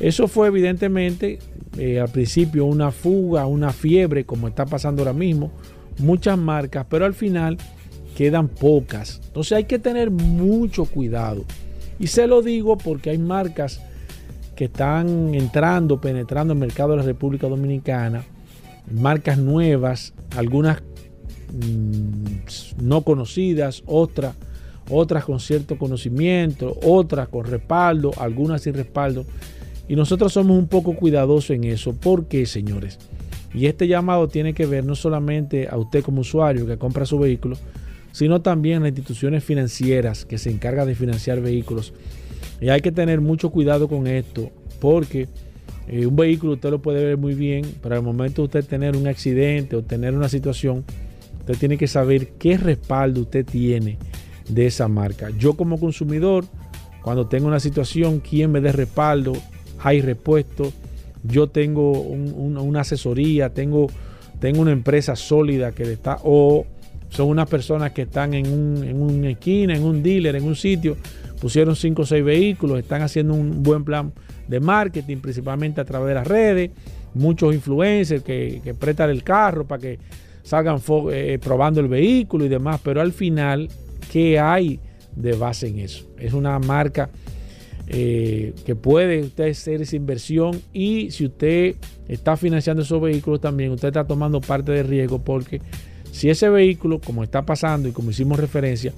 Eso fue evidentemente eh, al principio una fuga, una fiebre, como está pasando ahora mismo, muchas marcas, pero al final quedan pocas. Entonces hay que tener mucho cuidado. Y se lo digo porque hay marcas que están entrando, penetrando el mercado de la República Dominicana marcas nuevas, algunas mm, no conocidas, otras, otras con cierto conocimiento, otras con respaldo, algunas sin respaldo. Y nosotros somos un poco cuidadosos en eso. ¿Por qué, señores? Y este llamado tiene que ver no solamente a usted como usuario que compra su vehículo, sino también a las instituciones financieras que se encargan de financiar vehículos. Y hay que tener mucho cuidado con esto, porque eh, un vehículo usted lo puede ver muy bien, pero al momento de usted tener un accidente o tener una situación, usted tiene que saber qué respaldo usted tiene de esa marca. Yo como consumidor, cuando tengo una situación, ¿quién me dé respaldo? Hay repuesto. Yo tengo una asesoría, tengo, tengo una empresa sólida que está, o son unas personas que están en, un, en una esquina, en un dealer, en un sitio, pusieron 5 o 6 vehículos, están haciendo un buen plan de marketing, principalmente a través de las redes, muchos influencers que, prestan el carro para que salgan eh, probando el vehículo y demás, pero al final, ¿qué hay de base en eso? Es una marca eh, que puede usted hacer esa inversión y si usted está financiando esos vehículos también, usted está tomando parte del riesgo porque si ese vehículo, como está pasando y como hicimos referencia,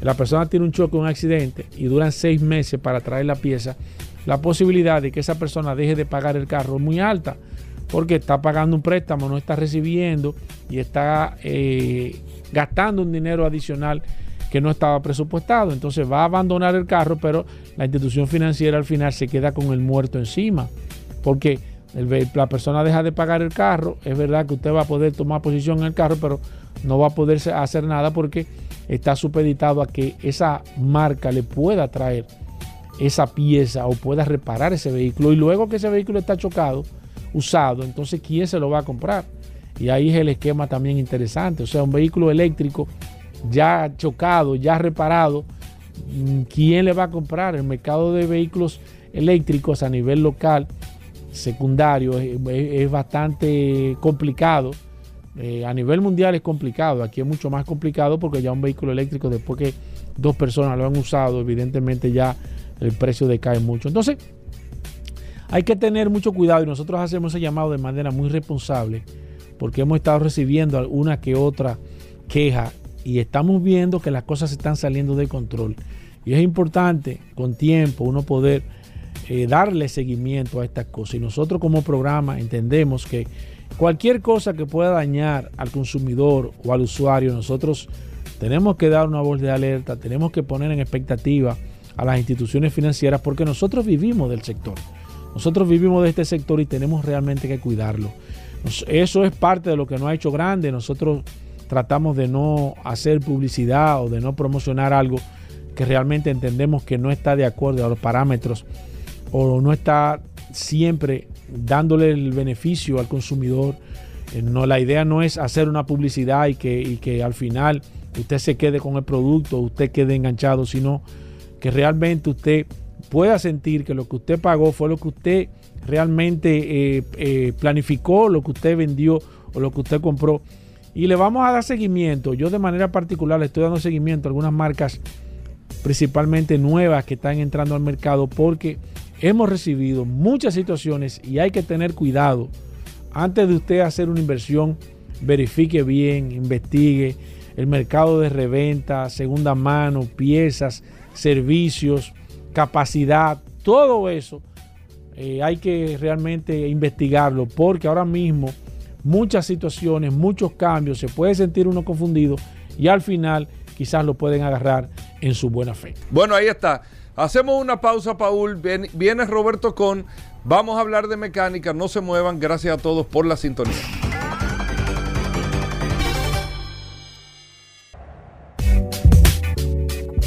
la persona tiene un choque, un accidente y duran seis meses para traer la pieza, la posibilidad de que esa persona deje de pagar el carro es muy alta porque está pagando un préstamo, no está recibiendo y está eh, gastando un dinero adicional que no estaba presupuestado. Entonces va a abandonar el carro, pero la institución financiera al final se queda con el muerto encima. Porque la persona deja de pagar el carro, es verdad que usted va a poder tomar posición en el carro, pero no va a poder hacer nada porque está supeditado a que esa marca le pueda traer esa pieza o pueda reparar ese vehículo. Y luego que ese vehículo está chocado, usado, entonces ¿quién se lo va a comprar? Y ahí es el esquema también interesante. O sea, un vehículo eléctrico ya chocado, ya reparado, mm, ¿quién le va a comprar? El mercado de vehículos eléctricos a nivel local, secundario, es, bastante complicado Eh, a nivel mundial es complicado, aquí es mucho más complicado porque ya un vehículo eléctrico después que dos personas lo han usado, evidentemente ya el precio decae mucho. Entonces, hay que tener mucho cuidado y nosotros hacemos ese llamado de manera muy responsable porque hemos estado recibiendo alguna que otra queja y estamos viendo que las cosas están saliendo de control. Y es importante con tiempo uno poder eh, darle seguimiento a estas cosas. Y nosotros como programa entendemos que cualquier cosa que pueda dañar al consumidor o al usuario, nosotros tenemos que dar una voz de alerta, tenemos que poner en expectativa a las instituciones financieras porque nosotros vivimos del sector. Nosotros vivimos de este sector y tenemos realmente que cuidarlo. Eso es parte de lo que nos ha hecho grande. Nosotros tratamos de no hacer publicidad o de no promocionar algo que realmente entendemos que no está de acuerdo a los parámetros o no está siempre dándole el beneficio al consumidor. Eh, no, la idea no es hacer una publicidad y que, y que al final usted se quede con el producto, usted quede enganchado, sino que realmente usted pueda sentir que lo que usted pagó fue lo que usted realmente eh, eh, planificó, lo que usted vendió o lo que usted compró. Y le vamos a dar seguimiento. Yo de manera particular le estoy dando seguimiento a algunas marcas, principalmente nuevas que están entrando al mercado, porque hemos recibido muchas situaciones y hay que tener cuidado. Antes de usted hacer una inversión, verifique bien, investigue el mercado de reventa, segunda mano, piezas, servicios, capacidad, todo eso eh, hay que realmente investigarlo porque ahora mismo muchas situaciones, muchos cambios, se puede sentir uno confundido y al final quizás lo pueden agarrar en su buena fe. Bueno, ahí está. Hacemos una pausa, Paul. Viene Roberto con. Vamos a hablar de mecánica. No se muevan. Gracias a todos por la sintonía.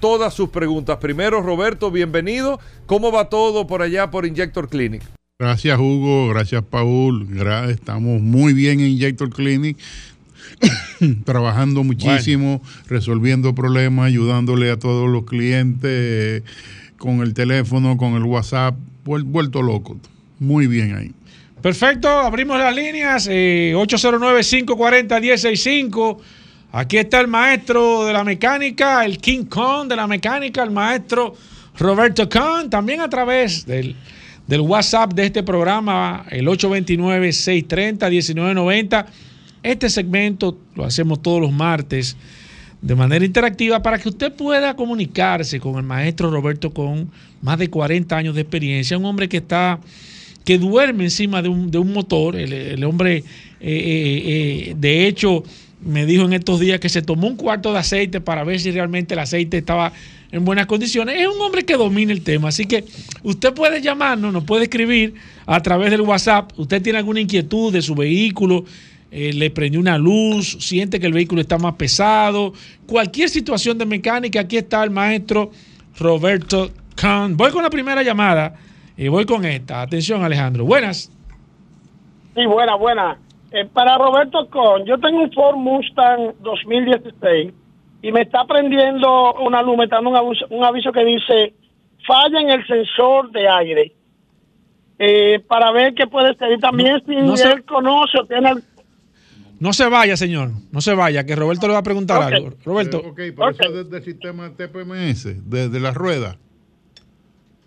todas sus preguntas. Primero, Roberto, bienvenido. ¿Cómo va todo por allá por Injector Clinic? Gracias, Hugo. Gracias, Paul. estamos muy bien en Injector Clinic. [coughs] trabajando muchísimo, resolviendo problemas, ayudándole a todos los clientes con el teléfono, con el WhatsApp, vuelto loco. Muy bien ahí. Perfecto, abrimos las líneas, 809-540-165. Eh, Aquí está el maestro de la mecánica, el King Kong de la mecánica, el maestro Roberto Khan, también a través del, WhatsApp de este programa, el 829-630-1990. Este segmento lo hacemos todos los martes de manera interactiva para que usted pueda comunicarse con el maestro Roberto con más de 40 años de experiencia, un hombre que está que duerme encima de un, motor, el, hombre eh, eh, eh, de hecho me dijo en estos días que se tomó un cuarto de aceite para ver si realmente el aceite estaba en buenas condiciones. Es un hombre que domina el tema, así que usted puede llamarnos, nos puede escribir a través del WhatsApp. Usted tiene alguna inquietud de su vehículo, eh, le prendió una luz, siente que el vehículo está más pesado, cualquier situación de mecánica, aquí está el maestro Roberto Kahn. Voy con la primera llamada y voy con esta. Atención, Alejandro. Buenas. Sí, buena, buena. Eh, para Roberto Con, yo tengo un Ford Mustang 2016 y me está prendiendo una luz, me está dando un aviso, que dice falla en el sensor de aire. Eh, para ver qué puede ser. Y también si él conoce o tiene... No se vaya, señor. No se vaya, que Roberto le va a preguntar algo. Roberto. Eh, ok, pero eso es del sistema TPMS, de, de la rueda.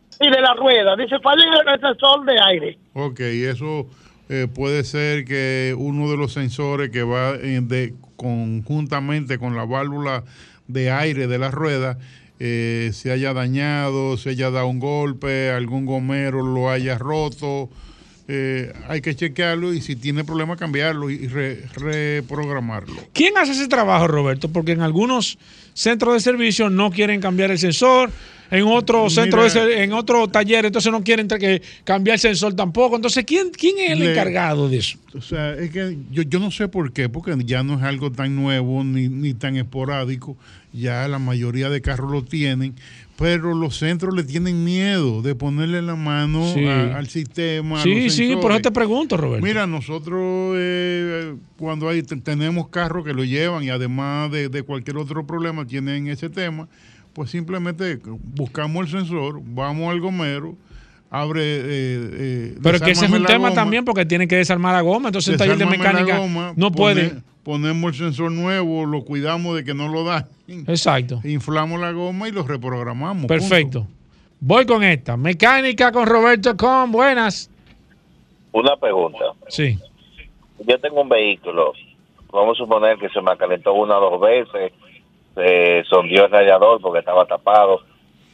Sí, de la rueda. Dice falla en el sensor de aire. Ok, eso eh, puede ser que uno de los sensores que va de, conjuntamente con la válvula de aire de la rueda eh, se haya dañado, se haya dado un golpe, algún gomero lo haya roto. Eh, hay que chequearlo y si tiene problema cambiarlo y reprogramarlo. ¿Quién hace ese trabajo, Roberto? Porque en algunos centros de servicio no quieren cambiar el sensor, en otro centro, en otro taller, entonces no quieren que cambiar el sensor tampoco. Entonces, ¿quién, quién es el encargado de eso? O sea, es que yo, yo no sé por qué, porque ya no es algo tan nuevo ni, ni tan esporádico, ya la mayoría de carros lo tienen pero los centros le tienen miedo de ponerle la mano al sistema. Sí, sí, por eso te pregunto, Roberto. Mira, nosotros eh, cuando hay, tenemos carros que lo llevan y además de, cualquier otro problema tienen ese tema, pues simplemente buscamos el sensor, vamos al gomero, abre. Eh, eh Pero que ese es un tema también porque tiene que desarmar la goma, entonces el taller de mecánica no puede. Ponemos el sensor nuevo, lo cuidamos de que no lo dañen. Exacto. Inflamos la goma y lo reprogramamos. Perfecto. Voy con esta. Mecánica con Roberto Con. Buenas. Una pregunta. Sí. Yo tengo un vehículo. Vamos a suponer que se me calentó una o dos veces. Se sondió el radiador porque estaba tapado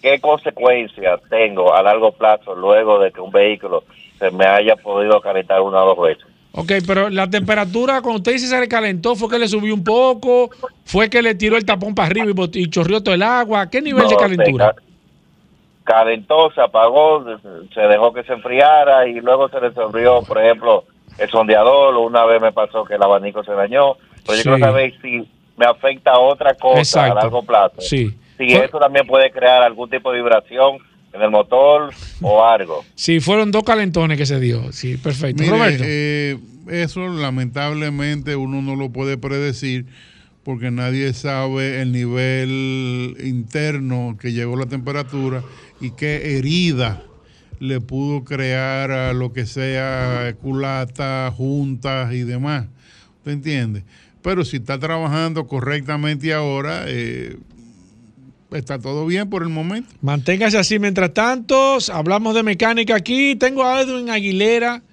¿qué consecuencias tengo a largo plazo luego de que un vehículo se me haya podido calentar una o dos veces? Ok, pero la temperatura, cuando usted dice se le calentó, ¿fue que le subió un poco? ¿Fue que le tiró el tapón para arriba y, chorrió todo el agua? ¿Qué nivel de calentura? calentó, se apagó, se dejó que se enfriara y luego se le sonrió, por ejemplo, el sondeador. Una vez me pasó que el abanico se dañó. Pero yo quiero saber si me afecta a otra cosa a largo plazo. Sí si eso también puede crear algún tipo de vibración en el motor o [laughs] algo. Sí, fueron dos calentones que se dio. Sí, perfecto. Roberto. Eh, eso lamentablemente uno no lo puede predecir porque nadie sabe el nivel interno que llegó la temperatura y qué herida le pudo crear a lo que sea culata, juntas y demás. ¿Te entiendes? Pero si está trabajando correctamente ahora, eh, está todo bien por el momento. Manténgase así. Mientras tanto, hablamos de mecánica aquí. Tengo a Edwin Aguilera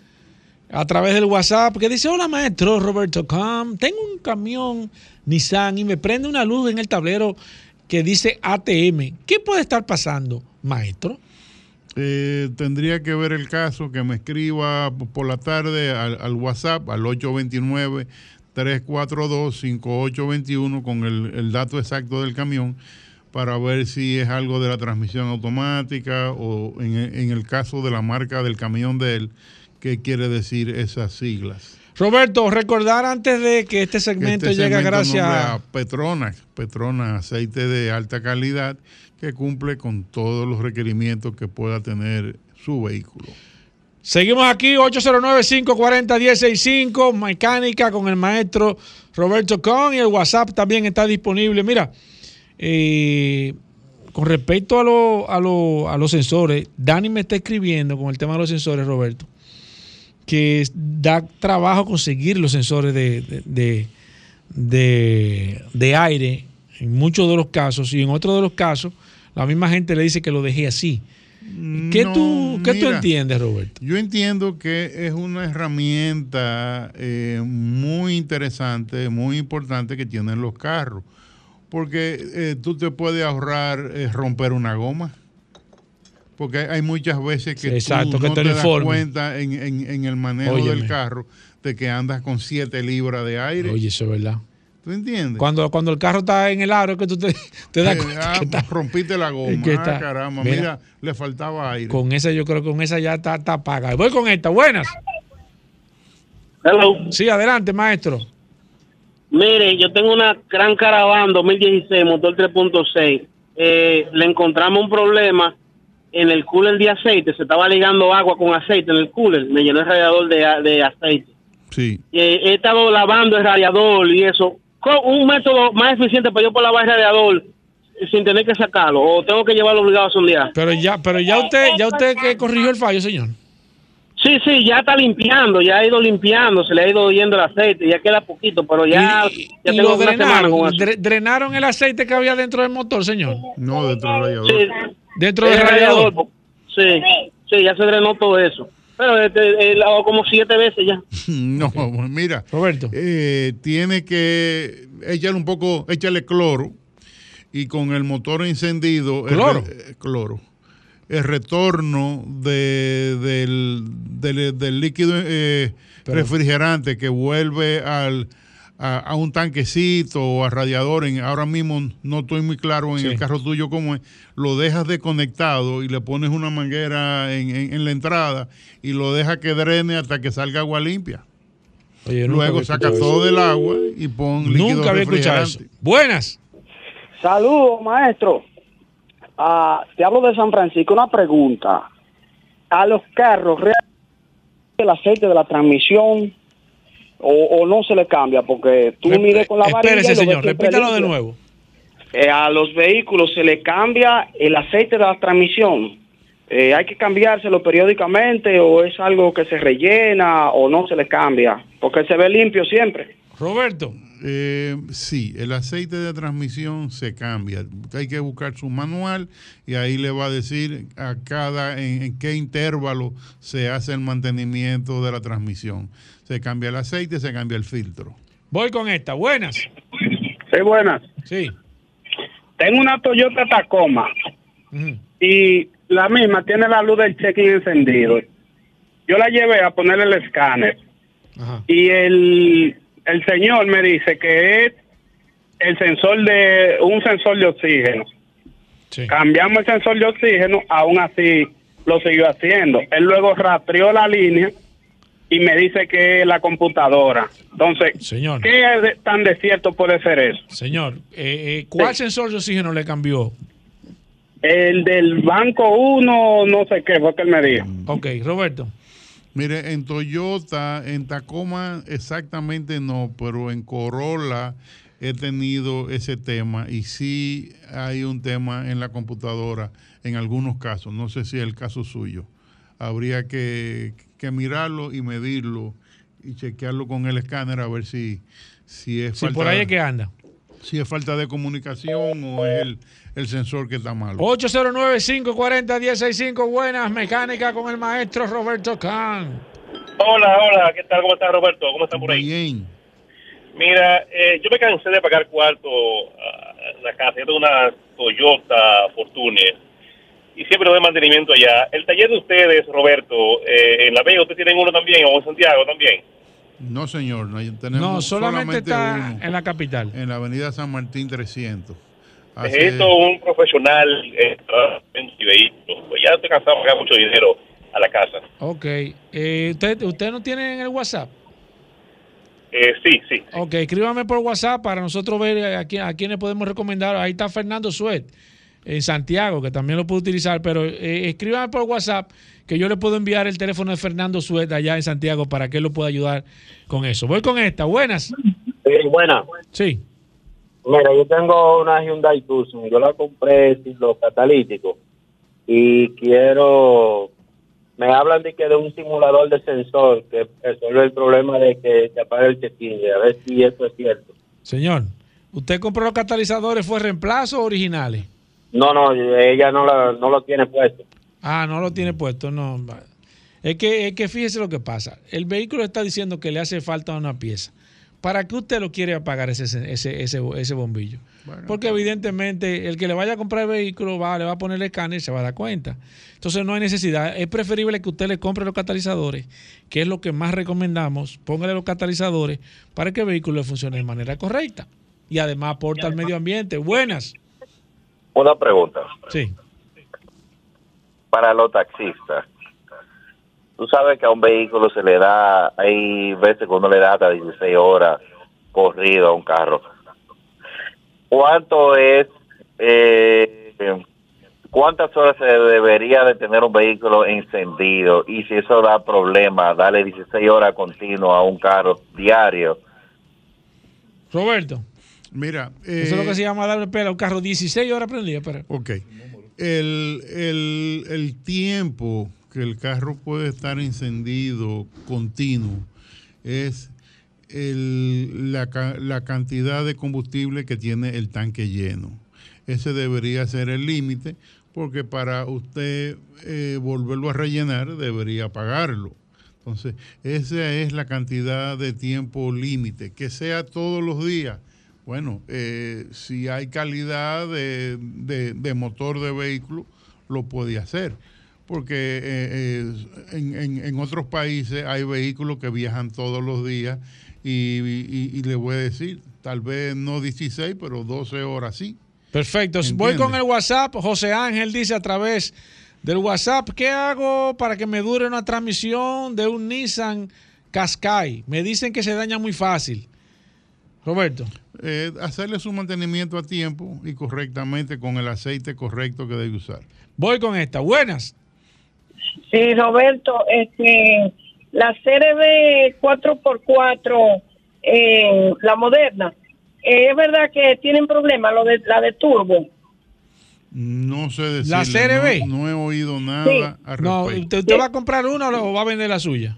a través del WhatsApp que dice, hola maestro Roberto Cam, tengo un camión Nissan y me prende una luz en el tablero que dice ATM. ¿Qué puede estar pasando, maestro? Eh, tendría que ver el caso, que me escriba por la tarde al, WhatsApp al 829 342 5821 con el, el dato exacto del camión para ver si es algo de la transmisión automática o en, el caso de la marca del camión de él, qué quiere decir esas siglas. Roberto, recordar antes de que este segmento, este llegue gracias a Petronas, Petronas, aceite de alta calidad que cumple con todos los requerimientos que pueda tener su vehículo. Seguimos aquí, 809-540-165, mecánica con el maestro Roberto Con y el WhatsApp también está disponible. Mira, eh, con respecto a, los sensores, Dani me está escribiendo con el tema de los sensores, Roberto, que da trabajo conseguir los sensores de, de, aire en muchos de los casos y en otros de los casos la misma gente le dice que lo dejé así. ¿Qué, tú, ¿qué tú entiendes, Roberto? Yo entiendo que es una herramienta eh, muy interesante, muy importante que tienen los carros porque eh, tú te puedes ahorrar eh, romper una goma. Porque hay muchas veces que tú no te, das cuenta en, el manejo del carro de que andas con 7 libras de aire. Oye, eso es verdad. ¿Tú entiendes? Cuando, cuando el carro está en el aro, que tú te, das eh, cuenta. Ah, [laughs] rompiste la goma. [laughs] ah, caramba, mira, le faltaba aire. Con esa, yo creo que con esa ya está, está apagada. Voy con esta. Buenas. Hello. Sí, adelante, maestro. Mire, yo tengo una gran caravana 2016, motor 3.6. Eh, le encontramos un problema en el cooler de aceite. Se estaba ligando agua con aceite en el cooler. Me llenó el radiador de, aceite. Sí. Eh, he estado lavando el radiador y eso. Un método más eficiente para yo por lavar el radiador sin tener que sacarlo o tengo que llevarlo obligado a sondear. Pero ya, pero ya usted, ya usted que corrigió el fallo, señor. Sí, sí, ya está limpiando, ya ha ido limpiando, se le ha ido yendo el aceite, ya queda poquito, pero ya, ya tengo drenaron, ¿Drenaron el aceite que había dentro del motor, señor? No, dentro del radiador. Sí, dentro del radiador. Sí, sí, ya se drenó todo eso. Pero este, eh, como siete veces ya. [laughs] no, mira. Roberto. Eh, tiene que echarle un poco, échale cloro y con el motor encendido. ¿Cloro? Eh, cloro el retorno de, del, del, líquido eh, refrigerante que vuelve al, a, un tanquecito o a radiador, en, ahora mismo no estoy muy claro en el carro tuyo cómo es, lo dejas desconectado y le pones una manguera en, la entrada y lo dejas que drene hasta que salga agua limpia. Luego saca todo del agua y pon líquido Nunca había escuchado eso. Buenas. Saludos, maestro. Ah, te hablo de San Francisco. Una pregunta. A los carros, el aceite de la transmisión o, no se le cambia? Porque tú mides con la varilla. Espérese, señor, repítalo de nuevo. Eh, a los vehículos se le cambia el aceite de la transmisión. Eh, ¿Hay que cambiárselo periódicamente o es algo que se rellena o no se le cambia? Porque se ve limpio siempre. Roberto. Eh, sí, el aceite de transmisión se cambia. Hay que buscar su manual y ahí le va a decir a cada en qué intervalo se hace el mantenimiento de la transmisión se cambia el aceite, se cambia el filtro. Voy con esta, buenas. Sí, buenas. Sí. Tengo una Toyota Tacoma y la misma tiene la luz del check-in encendido. Yo la llevé a ponerle el escáner y el, el señor me dice que es el sensor de un sensor de oxígeno. Cambiamos el sensor de oxígeno, aún así lo siguió haciendo. Él luego rastreó la línea y me dice que es la computadora. Entonces, Señor. ¿qué tan desierto puede ser eso? Señor, eh, eh, ¿cuál sensor de oxígeno le cambió? El del Banco 1, no sé qué, fue que él me dijo. Ok, Roberto. Mire, en Toyota, en Tacoma exactamente no, pero en Corolla he tenido ese tema y sí hay un tema en la computadora en algunos casos, no sé si es el caso suyo. Habría que, que mirarlo y medirlo y chequearlo con el escáner a ver si, si es si por ahí es que anda. Si es falta de comunicación o es el, el sensor que está malo. 809-540-165, buenas mecánicas con el maestro Roberto Kahn. Hola, hola, ¿qué tal? ¿Cómo está Roberto? ¿Cómo está por ahí? Bien. Mira, eh, yo me cansé de pagar cuarto en la casa. Yo tengo una Toyota Fortune y siempre lo de mantenimiento allá. El taller de ustedes, Roberto, eh, en La Vega, ¿ustedes tienen uno también o en Santiago también? No, señor, no, tenemos solamente, está en la capital. En la avenida San Martín 300. Es esto un profesional eh, en vehículos. Pues ya estoy cansado de pagar mucho dinero a la casa. Ok. Eh, ¿Usted usted no tiene en el WhatsApp? Eh, sí, sí, Ok, escríbame por WhatsApp para nosotros ver a, a quiénes podemos recomendar. Ahí está Fernando Suet en Santiago, que también lo puedo utilizar, pero eh, escríbame por WhatsApp que yo le puedo enviar el teléfono de Fernando Sueta allá en Santiago para que él lo pueda ayudar con eso. Voy con esta, buenas. Sí, buenas. Sí. Mira, yo tengo una Hyundai Tucson, yo la compré sin los catalíticos y quiero, me hablan de que de un simulador de sensor que resuelve el problema de que se apague el check-in, a ver si eso es cierto. Señor, ¿usted compró los catalizadores, fue reemplazo o originales? No, no, ella no, no lo tiene puesto. Ah, no lo tiene puesto, no. Es que, es que fíjese lo que pasa. El vehículo está diciendo que le hace falta una pieza. ¿Para qué usted lo quiere apagar ese, ese, ese, ese bombillo? Porque evidentemente el que le vaya a comprar el vehículo va, le va a poner el escáner y se va a dar cuenta. Entonces no hay necesidad. Es preferible que usted le compre los catalizadores, que es lo que más recomendamos. Póngale los catalizadores para que el vehículo le funcione de manera correcta. Y además aporta al medio ambiente. Buenas. Una pregunta. Sí. Para los taxistas. Tú sabes que a un vehículo se le da, hay veces que uno le da hasta 16 horas corrido a un carro. ¿Cuánto es, eh, cuántas horas se debería de tener un vehículo encendido? Y si eso da problema, darle 16 horas continuo a un carro diario. Roberto. Mira. Eso es lo que se eh, llama darle pelo a un carro 16 horas prendido. Espera. Ok. El, el, tiempo que el carro puede estar encendido continuo es el, la, la, cantidad de combustible que tiene el tanque lleno. Ese debería ser el límite porque para usted eh, volverlo a rellenar debería pagarlo. Entonces, esa es la cantidad de tiempo límite, que sea todos los días bueno, eh, si hay calidad de, de, motor de vehículo, lo puede hacer. Porque eh, eh, en, en, otros países hay vehículos que viajan todos los días y, le voy a decir, tal vez no 16, pero 12 horas sí. Perfecto. Voy con el WhatsApp. José Ángel dice a través del WhatsApp, ¿qué hago para que me dure una transmisión de un Nissan Qashqai? Me dicen que se daña muy fácil. Roberto. Eh, hacerle su mantenimiento a tiempo y correctamente con el aceite correcto que debe usar. Voy con esta. Buenas. Sí, Roberto, este, la CRB 4x4, eh, la moderna, eh, es verdad que tienen problemas, lo de, la de turbo. No sé decir. ¿La CRB? No, he oído nada. no, ¿usted, va a comprar una o va a vender la suya?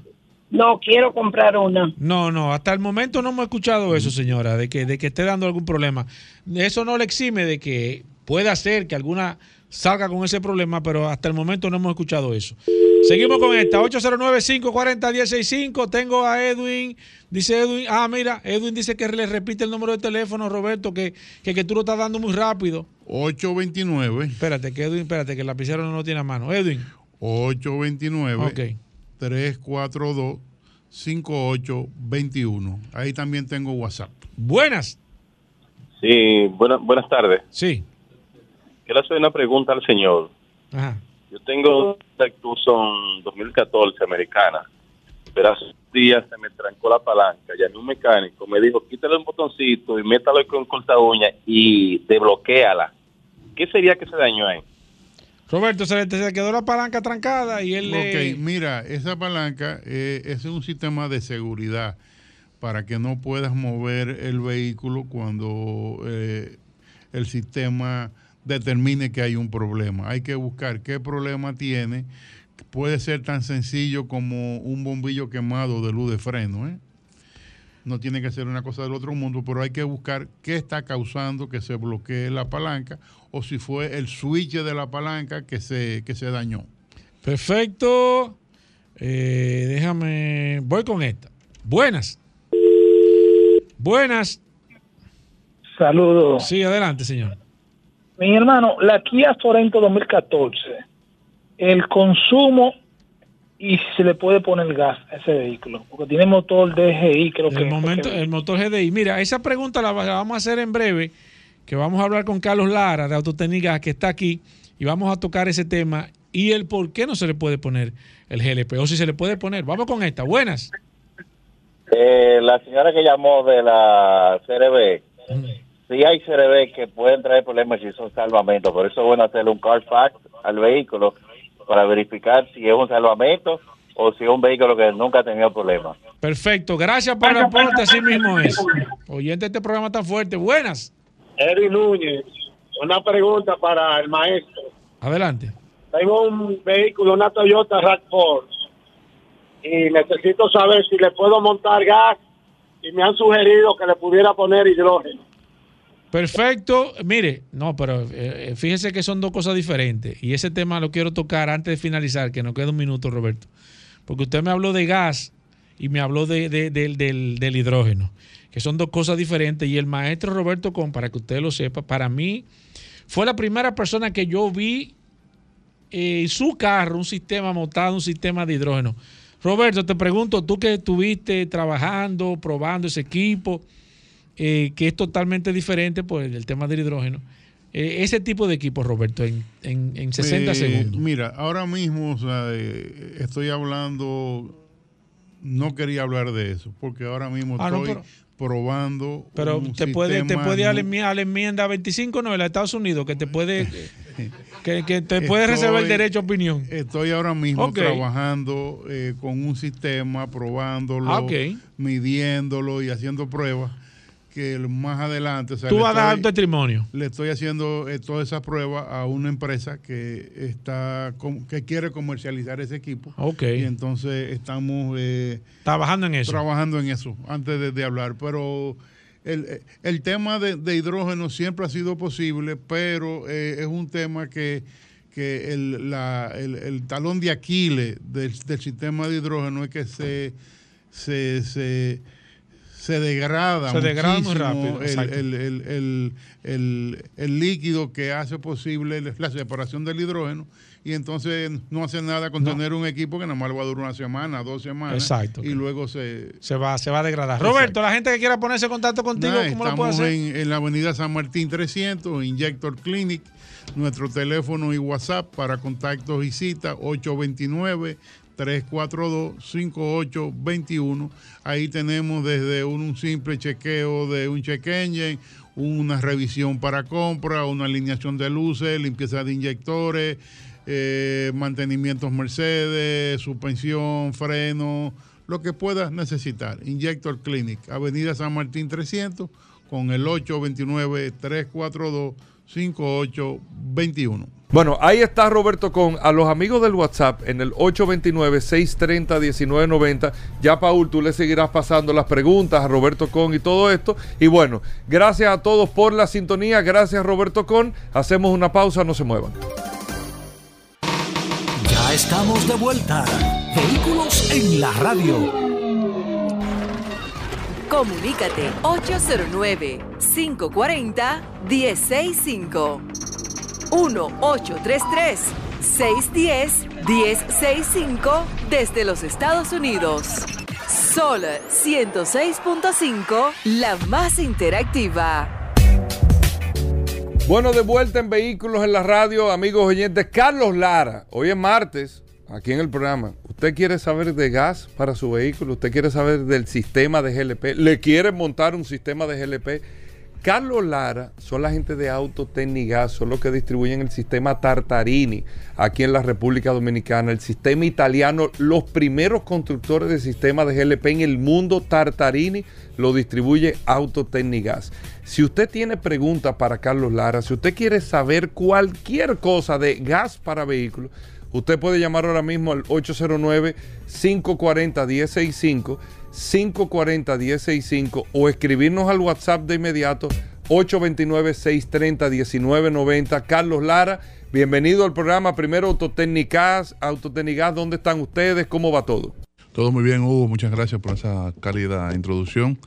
No, quiero comprar una. No, no, hasta el momento no hemos escuchado eso, señora, de que, de que esté dando algún problema. Eso no le exime de que pueda ser que alguna salga con ese problema, pero hasta el momento no hemos escuchado eso. Seguimos con esta, 809-540-165. Tengo a Edwin, dice Edwin, ah, mira, Edwin dice que le repite el número de teléfono, Roberto, que, que, tú lo estás dando muy rápido. 829. Espérate, que Edwin, espérate, que el lapicero no lo tiene a mano. Edwin. 829. Ok. 342 5821. Ahí también tengo WhatsApp. Buenas. Sí, buenas tardes. Sí. Quiero hacer una pregunta al señor. Ajá. Yo tengo una Tucson 2014 americana, pero hace días se me trancó la palanca. Llamé un mecánico, me dijo, quítale un botoncito y métalo con corta uña y desbloquéala. ¿Qué sería que se dañó ahí? Roberto, se le quedó la palanca trancada y él... Ok, mira, esa palanca eh, es un sistema de seguridad para que no puedas mover el vehículo cuando eh, el sistema determine que hay un problema. Hay que buscar qué problema tiene. Puede ser tan sencillo como un bombillo quemado de luz de freno. ¿eh? No tiene que ser una cosa del otro mundo, pero hay que buscar qué está causando que se bloquee la palanca o si fue el switch de la palanca que se, que se dañó. Perfecto. Eh, déjame. Voy con esta. Buenas. Buenas. Saludos. Sí, adelante, señor. Mi hermano, la Kia Sorento 2014, el consumo y se le puede poner gas a ese vehículo, porque tiene motor DGI, creo el que. Momento, el motor GDI. Mira, esa pregunta la, vamos a hacer en breve, que vamos a hablar con Carlos Lara de Autotécnica, que está aquí, y vamos a tocar ese tema y el por qué no se le puede poner el GLP, o si se le puede poner. Vamos con esta. Buenas. Eh, la señora que llamó de la CRB, sí hay CRB que pueden traer problemas si son salvamentos, por eso es bueno hacerle un Carfax al vehículo para verificar si es un salvamento o si es un vehículo que nunca ha tenido problemas. Perfecto, gracias por el aporte, así mismo es. Oyente, este programa tan fuerte. Buenas. Eri Núñez, una pregunta para el maestro. Adelante. Tengo un vehículo, una Toyota RAV4, y necesito saber si le puedo montar gas y me han sugerido que le pudiera poner hidrógeno. Perfecto. Mire, no, pero eh, eh, fíjese que son dos cosas diferentes. Y ese tema lo quiero tocar antes de finalizar, que nos queda un minuto, Roberto. Porque usted me habló de gas y me habló de, del, hidrógeno, que son dos cosas diferentes. Y el maestro Roberto Con, para que usted lo sepa, para mí fue la primera persona que yo vi eh, en su carro un sistema montado, un sistema de hidrógeno. Roberto, te pregunto, tú que estuviste trabajando, probando ese equipo, eh, que es totalmente diferente por pues, el tema del hidrógeno. Eh, ese tipo de equipo, Roberto, en, en, 60 segundos. Mira, ahora mismo estoy hablando, no quería hablar de eso, porque ahora mismo ah, estoy probando. Pero te puede, te puede a la enmienda 25, no, de los Estados Unidos, que te puede. [laughs] que, te puede reservar el derecho a opinión. Estoy ahora mismo trabajando con un sistema, probándolo, ah, midiéndolo y haciendo pruebas que más adelante. O Tú vas a dar testimonio. Le estoy haciendo eh, toda esa prueba a una empresa que está que quiere comercializar ese equipo. Ok. Y entonces estamos eh, trabajando en eso. Trabajando en eso, antes de, hablar. Pero el, tema de, hidrógeno siempre ha sido posible, pero eh, es un tema que, que el, el, talón de Aquiles del, sistema de hidrógeno es que se, se se degrada, Se degrada muy rápido, el, el- el- el- líquido que hace posible la separación del hidrógeno y entonces no hace nada con No. tener un equipo que nada más va a durar una semana, dos semanas Exacto. y luego se... Se va, se va a degradar. Exacto. Roberto, la gente que quiera ponerse en contacto contigo, Nada, ¿cómo lo puede estamos hacer? en, en la avenida San Martín 300, Injector Clinic. Nuestro teléfono y WhatsApp para contactos y citas 829-342-5821. Ahí tenemos desde un, un simple chequeo de un check engine, una revisión para compra, una alineación de luces, limpieza de inyectores, eh, mantenimientos Mercedes, suspensión, freno, lo que puedas necesitar. Injector Clinic, Avenida San Martín 300, con el 829-342-5821. Bueno, ahí está Roberto con a los amigos del WhatsApp en el 829-630-1990. Ya, Paul, tú le seguirás pasando las preguntas a Roberto Con y todo esto. Y bueno, gracias a todos por la sintonía. Gracias, Roberto Con. Hacemos una pausa, no se muevan. Ya estamos de vuelta. Vehículos en la radio. Comunícate 809-540-1065. 1-833-610-1065 desde los Estados Unidos. Sol 106.5, la más interactiva. Bueno, de vuelta en Vehículos en la Radio, amigos oyentes. Carlos Lara, hoy es martes, aquí en el programa. ¿Usted quiere saber de gas para su vehículo? ¿Usted quiere saber del sistema de GLP? ¿Le quiere montar un sistema de GLP? Carlos Lara son la gente de Autotecnigas, son los que distribuyen el sistema Tartarini aquí en la República Dominicana, el sistema italiano, los primeros constructores de sistema de GLP en el mundo, Tartarini lo distribuye Autotecnigas. Si usted tiene preguntas para Carlos Lara, si usted quiere saber cualquier cosa de gas para vehículos, usted puede llamar ahora mismo al 809-540-1065. 540-1065 o escribirnos al WhatsApp de inmediato 829-630-1990. Carlos Lara, bienvenido al programa. Primero Autotécnicas, Autotécnicas, ¿dónde están ustedes? ¿Cómo va todo? Todo muy bien, Hugo. Muchas gracias por esa cálida introducción.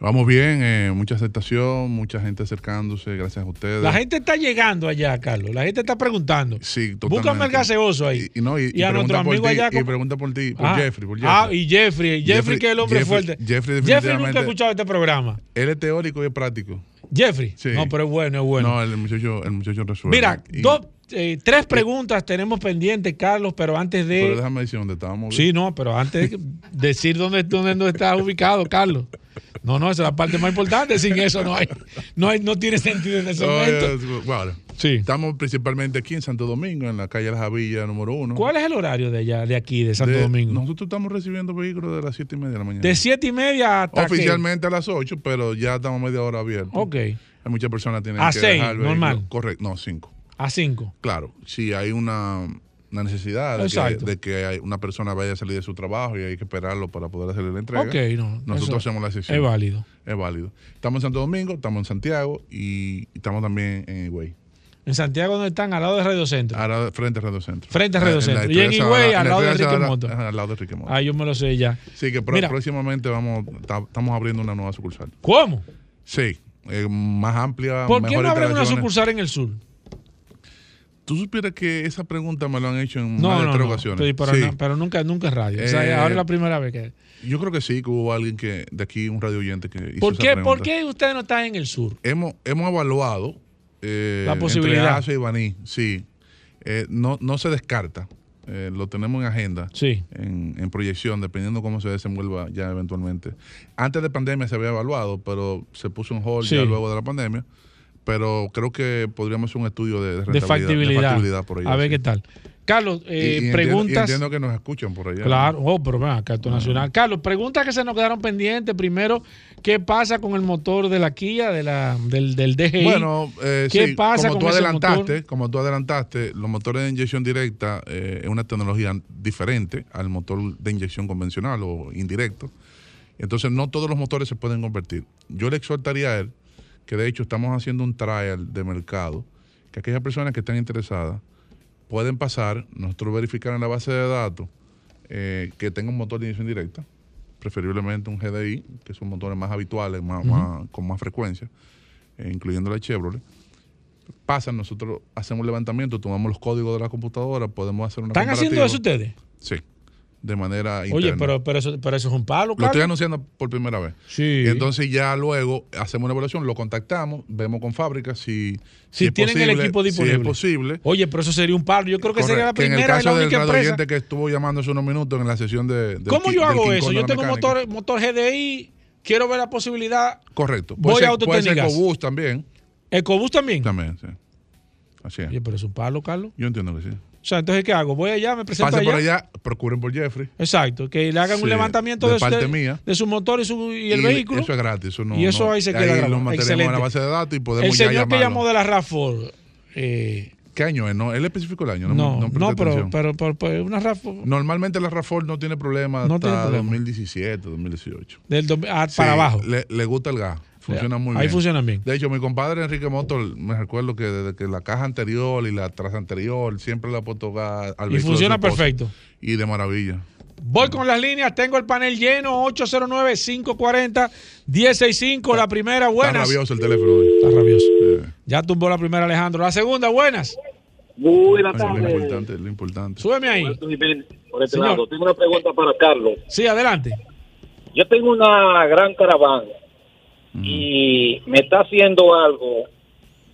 Vamos bien, eh, mucha aceptación, mucha gente acercándose, gracias a ustedes. La gente está llegando allá, Carlos. La gente está preguntando. Sí, Búscame el gaseoso ahí. Y, no, y, Y a nuestro amigo allá Y pregunta por ti, por Ah, Jeffrey, por Ah, Jeffrey. y Jeffrey. Jeffrey, que es el hombre Jeffrey- fuerte. Jeffrey nunca ha escuchado este programa. Él es teórico y es práctico. Jeffrey. Sí. No, pero es bueno, es bueno. No, el muchacho, el muchacho resuelve. Mira, dos, eh, tres preguntas tenemos pendientes, Carlos, pero antes de. Pero déjame decir dónde estábamos. Sí, no, pero antes de decir dónde, dónde, dónde está ubicado, Carlos. No, no, esa es la parte más importante. Sin eso no hay, no hay, no tiene sentido en ese momento. Bueno, Sí. Estamos principalmente aquí en Santo Domingo, en la calle La Javilla número uno. ¿Cuál es el horario de allá, de aquí, de Santo De- Domingo? Nosotros estamos recibiendo vehículos de las 7 y media de la mañana. De siete y media hasta qué? Oficialmente a las 8, pero ya estamos media hora abiertos. Ok. Hay muchas personas que tienen A que seis, dejar el normal. Correcto, no, 5. A cinco. Claro, si hay una, una necesidad de que, de que una persona vaya a salir de su trabajo y hay que esperarlo para poder hacerle la entrega. No, Nosotros hacemos la excepción. es válido. Es válido. Estamos en Santo Domingo, estamos en Santiago y estamos también en Higüey. En Santiago, donde están? Al lado de Radio Centro. Ahora, frente a Radio Centro. Frente a Radio la Centro. Y en Higüey, al la lado de Moto. ajá, Al lado de Enrique Moto. Ah, yo me lo sé ya. Sí, que Mira. próximamente vamos, ta- estamos abriendo una nueva sucursal. ¿Cómo? Sí, eh, más amplia, ¿Por qué no abren una sucursal en el sur? Tú supieras que esa pregunta me lo han hecho en No, más de no, tres no. ocasiones. Sí, pero, Sí. no- pero nunca, nunca en radio. o Eh, sea, ahora es la primera vez que. Yo creo que sí, que hubo alguien que de aquí, un radio oyente que hizo ¿Por esa qué, pregunta. ¿Por qué ustedes no están en el sur? Hemos, hemos evaluado eh, La posibilidad. entre Asia y Baní, sí. Eh, no, no se descarta. Eh, lo tenemos en agenda, Sí. en, en proyección, dependiendo cómo se desenvuelva ya eventualmente. Antes de pandemia se había evaluado, pero se puso en hold Sí. ya luego de la pandemia. Pero creo que podríamos hacer un estudio de, De factibilidad. de factibilidad por allá. a ver sí. qué tal. Carlos, eh, y entiendo- y preguntas. entiendo que nos escuchan por allá. Claro, oh, pero esto es nacional. Carlos, preguntas que se nos quedaron pendientes. Primero, ¿qué pasa con el motor de la Kia, de la, del, del DGI? Bueno, eh, ¿qué sí, pasa como tú adelantaste, motor? como tú adelantaste, los motores de inyección directa eh, es una tecnología diferente al motor de inyección convencional o indirecto. Entonces, no todos los motores se pueden convertir. Yo le exhortaría a él que, de hecho, estamos haciendo un trial de mercado, que aquellas personas que están interesadas pueden pasar, nosotros verificar en la base de datos eh, que tenga un motor de inyección directa preferiblemente un GDI, que son motores más habituales, más, con más frecuencia, eh, incluyendo la Chevrolet. Pasan, nosotros hacemos un levantamiento, tomamos los códigos de la computadora, podemos hacer una ¿Están haciendo eso ustedes? Sí, de manera Oye, interna. pero, pero, eso, pero eso es un palo, Lo estoy Carlos. anunciando por primera vez. Sí. Y entonces ya luego hacemos una evaluación, lo contactamos, vemos con fábrica si, Si, es tienen el equipo disponible. Si es posible. Oye, pero eso sería un palo. Yo creo que sería la Correcto, que en el primera y la caso del única radio empresa. oyente que estuvo llamando hace unos minutos en la sesión de. ¿Cómo yo hago eso? Yo tengo motor, motor GDI, quiero ver la posibilidad. Correcto. Voy Puede a ser, puede ser. EcoBoost también. ¿Ecobús también? También, sí. Así es. Oye, pero es un palo, Carlos. Yo entiendo que sí. O sea, entonces, ¿qué hago? Voy allá, me presento Pase allá. por allá, procuren por Jeffrey. Exacto, que le hagan Sí, un levantamiento de de, de- de su motor y, su, y el Y vehículo. Eso es gratis. Eso no, y eso no- ahí se queda ahí grabado. lo mantenemos en Excelente. la base de datos y podemos el ya señor que llamarlo. llamó de la RAFOR. Eh, ¿Qué año es? No, él especificó el año. No, no, no, pero, pero, pero, pero una RAFOR Normalmente la RAFOR no tiene problema No hasta tiene problema. 2017, 2018. del dos- ah, Sí, para abajo. Le, le gusta el gas. Funciona muy Ahí bien. funcionan bien. De hecho, mi compadre Enrique Motor, me recuerdo que desde que la caja anterior y la tras anterior siempre le ha puesto al Y funciona perfecto. Y de maravilla. Voy con las líneas, tengo el panel lleno, 809-540-165, la primera, Está buenas. rabioso el teléfono hoy. Está rabioso. Ya tumbó la primera Alejandro. La segunda, buenas. Buenas Eso es lo tardes. importante, lo importante. Súbeme ahí. Por este Señor. lado. Tengo una pregunta para Carlos. Sí, adelante. Yo tengo una gran caravana y me está haciendo algo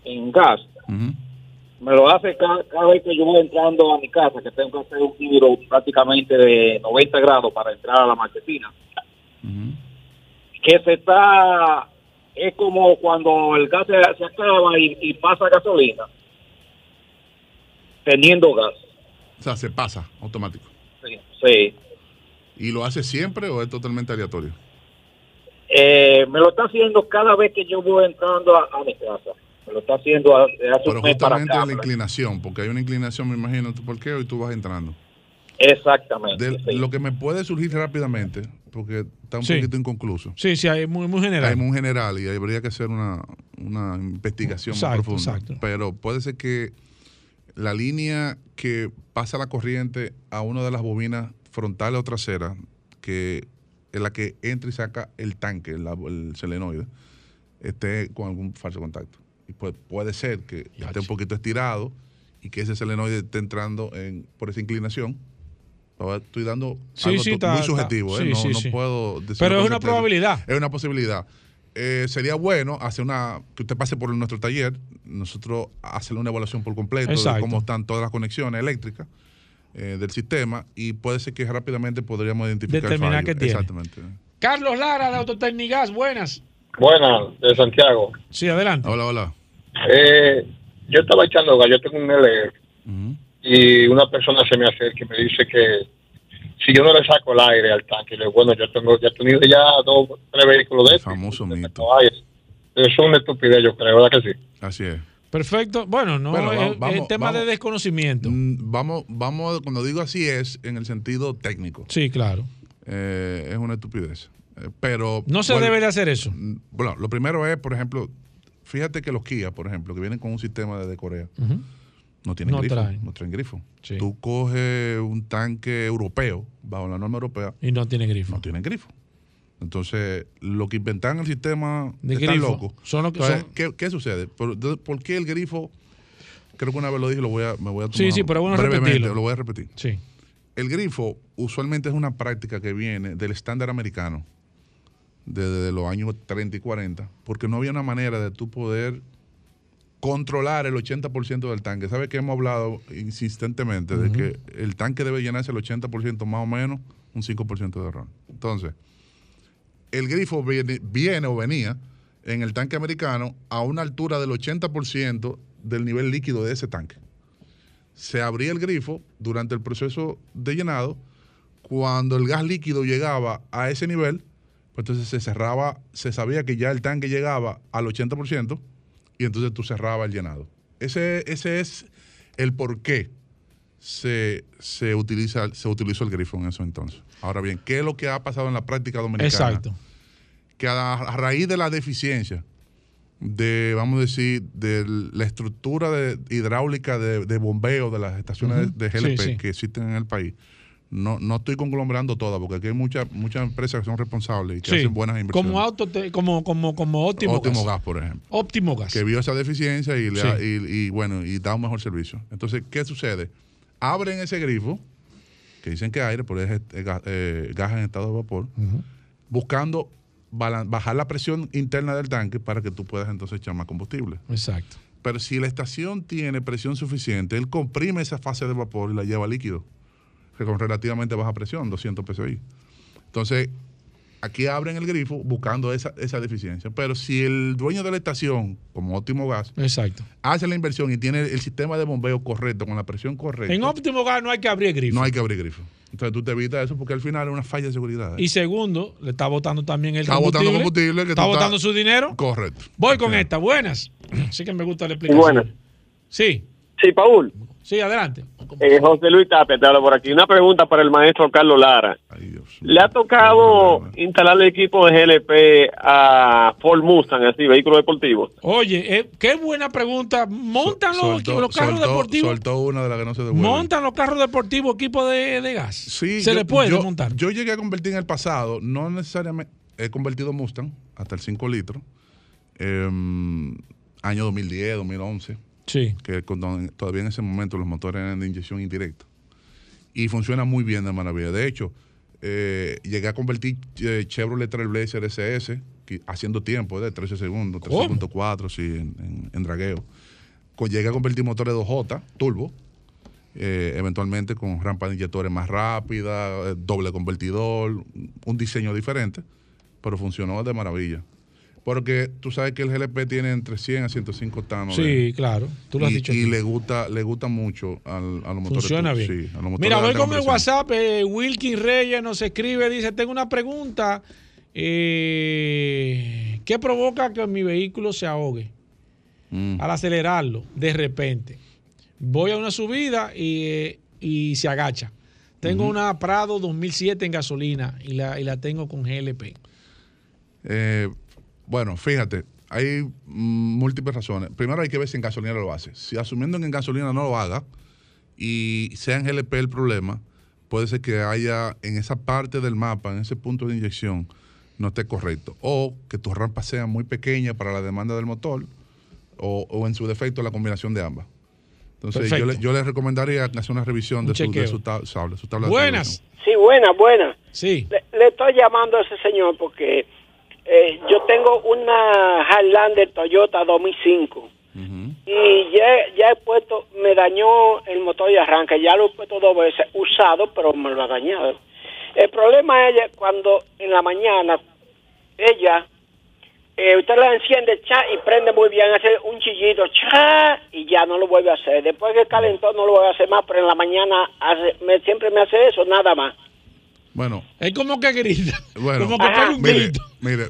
en gas. Me lo hace ca- cada, vez que yo voy entrando a mi casa, que tengo que hacer un giro prácticamente de 90 grados para entrar a la marquesina. Que se está, es como cuando el gas se, se acaba y, y pasa gasolina, teniendo gas. O sea, se pasa automático. Sí. sí. ¿Y lo hace siempre o es totalmente aleatorio? Eh, me lo está haciendo cada vez que yo voy entrando a, a mi casa. Me lo está haciendo hace Pero un mes para justamente acá. la inclinación, porque hay una inclinación, me imagino, tú por qué, y tú vas entrando. Exactamente. De- Lo que me puede surgir rápidamente, porque está un Sí. poquito inconcluso. Sí, sí, hay muy, muy general. Hay muy general y habría que hacer una, una investigación Exacto, más profunda. exacto. Pero puede ser que la línea que pasa la corriente a una de las bobinas frontales o traseras, que es la que entra y saca el tanque, la- el selenoide, esté con algún falso contacto. Y puede, puede ser que esté un poquito estirado y que ese selenoide esté entrando en, por esa inclinación. Ahora Estoy dando Sí, algo sí, está- muy subjetivo, ¿eh? sí, no, puedo decirlo Pero es una certeza. probabilidad. Es una posibilidad. Eh, sería bueno hacer una que usted pase por nuestro taller, nosotros hacerle una evaluación por completo Exacto. de cómo están todas las conexiones eléctricas eh, del sistema y puede ser que rápidamente podríamos identificar el Determinar fallo. qué tiene. Exactamente. Carlos Lara de Autotecnigas, buenas. Buenas, de Santiago. Sí, adelante. Hola, hola. Eh, yo estaba echando gas, yo tengo un LR y una persona se me acerca y me dice que si yo no le saco el aire al tanque, le digo, bueno, yo tengo ya he tenido ya dos, tres vehículos de estos. Famoso mito. Ay, Eso es una estupidez, yo creo, ¿verdad que sí? Así es. Perfecto. Bueno, no, Bueno, es, va- es vamos- tema de desconocimiento. Mm, Vamos, vamos, cuando digo así es en el sentido técnico. Sí, claro. Eh, es una estupidez. Eh, pero No se bueno, debe de hacer eso. mm, Bueno, lo primero es, por ejemplo, fíjate que los Kia, por ejemplo, que vienen con un sistema de Corea, no tienen No grifo. traen. No traen grifo. Sí. Tú coges un tanque europeo, bajo la norma europea, Y no tiene grifo. no tienen grifo. Entonces, lo que inventan el sistema De están locos. Son lo que Entonces, son- ¿qué, qué sucede? ¿Por, qué el grifo? Creo que una vez lo dije, lo voy a, me voy a tomar Sí, sí, pero bueno brevemente, repetirlo. Lo voy a repetir. Sí. El grifo usualmente es una práctica que viene del estándar americano desde los años 30 y 40, porque no había una manera de tú poder controlar el 80% del tanque. ¿Sabes que hemos hablado insistentemente de que el tanque debe llenarse el 80% más o menos, un 5% de error? Entonces, el grifo viene, o venía en el tanque americano a una altura del 80% del nivel líquido de ese tanque. Se abría el grifo durante el proceso de llenado. Cuando el gas líquido llegaba a ese nivel, pues entonces se cerraba, se sabía que ya el tanque llegaba al 80% y entonces tú cerrabas el llenado. Ese, ese es el por qué se, se, utiliza, se utilizó el grifo en eso entonces. Ahora bien, ¿qué es lo que ha pasado en la práctica dominicana? Exacto. que a, a raíz de la deficiencia de, vamos a decir, de la estructura de- hidráulica de, de bombeo de las estaciones de GLP Sí, sí. que existen en el país, no, no estoy conglomerando todas, porque aquí hay muchas muchas empresas que son responsables y que Sí. hacen buenas inversiones. Como auto, te- como, como, como óptimo, Óptimo gas. Gas, por ejemplo. Óptimo gas. Que vio esa deficiencia y, le Sí. ha- y, y, bueno, y da un mejor servicio. Entonces, ¿qué sucede? Abren ese grifo, que dicen que aire, pero es eh, ga- gas en estado de vapor, buscando bajar la presión interna del tanque para que tú puedas entonces echar más combustible. Exacto. Pero si la estación tiene presión suficiente, él comprime esa fase de vapor y la lleva a líquido, que con relativamente baja presión, 200 psi. Entonces, aquí abren el grifo buscando esa, esa deficiencia. Pero si el dueño de la estación, como Óptimo Gas, Exacto. hace la inversión y tiene el sistema de bombeo correcto, con la presión correcta, En óptimo gas no hay que abrir grifo. no hay que abrir grifo. Entonces tú te evitas eso porque al final es una falla de seguridad. Y segundo, le está botando también el Está combustible. botando combustible que está estás- botando su dinero. Correcto. Voy con esta. Buenas. Sí que me gusta la explicación. buenas. Sí. Sí, Paul. Sí, adelante. Eh, José Luis Tapia te habla por aquí. Una pregunta para el maestro Carlos Lara. ¿Le ha tocado instalar el equipo de GLP a Ford Mustang, así, vehículo deportivo? Oye, eh, qué buena pregunta. ¿Montan los, Soltó- los carros soltó- deportivos? soltó una de las que no se devuelve. ¿Montan los carros deportivos equipo de, de gas? Sí, ¿Se yo- le puede yo, montar? Yo llegué a convertir en el pasado, no necesariamente, he convertido Mustang hasta el 5 litros, em, año 2010, 2011. Sí. Que con- todavía en ese momento los motores eran de inyección indirecta. Y funciona muy bien de maravilla. De hecho, eh, llegué a convertir eh, Chevrolet Trailblazer SS, que- haciendo tiempo de 13 segundos, ¿Cómo? 13.4, sí, en, en- en dragueo. Co- Llegué a convertir motores 2J, turbo, eh, eventualmente con rampa de inyectores más rápida, eh, doble convertidor, un diseño diferente, pero funcionó de maravilla. Porque tú sabes que el GLP tiene entre 100 a 105 octanos. Sí, de- claro. Tú lo has y, dicho y aquí. le gusta le gusta mucho al, a los motores. Funciona bien. sí, a los motores Mira, voy con el. WhatsApp. eh, Wilkin Reyes nos escribe, dice, tengo una pregunta. eh, ¿Qué provoca que mi vehículo se ahogue Mm. al acelerarlo de repente? Voy a una subida y, eh, y se agacha. Tengo una Prado 2007 en gasolina y la, y la tengo con GLP. Eh, bueno, fíjate, hay mm, múltiples razones. Primero hay que ver si en gasolina lo hace. Si asumiendo que en gasolina no lo haga y sea en GLP el problema, puede ser que haya en esa parte del mapa, en ese punto de inyección, no esté correcto. O que tu rampa sea muy pequeña para la demanda del motor, o, o en su defecto la combinación de ambas. Entonces yo le, yo le recomendaría hacer una revisión Un de su, de chequeo. su tab- tabla, su tabla de Buenas. Sí, buena, buena. Sí. Le, le estoy llamando a ese señor porque eh, yo tengo una Highlander Toyota 2005 y ya, ya he puesto, me dañó el motor de arranque, ya lo he puesto dos veces, usado, pero me lo ha dañado. El problema es cuando en la mañana ella, eh, usted la enciende cha y prende muy bien, hace un chillito cha y ya no lo vuelve a hacer. Después que calentó no lo voy a hacer más, pero en la mañana hace, me, siempre me hace eso, nada más. Bueno, Es como que grita. [laughs] Bueno, como que pega un mire, grito. mire,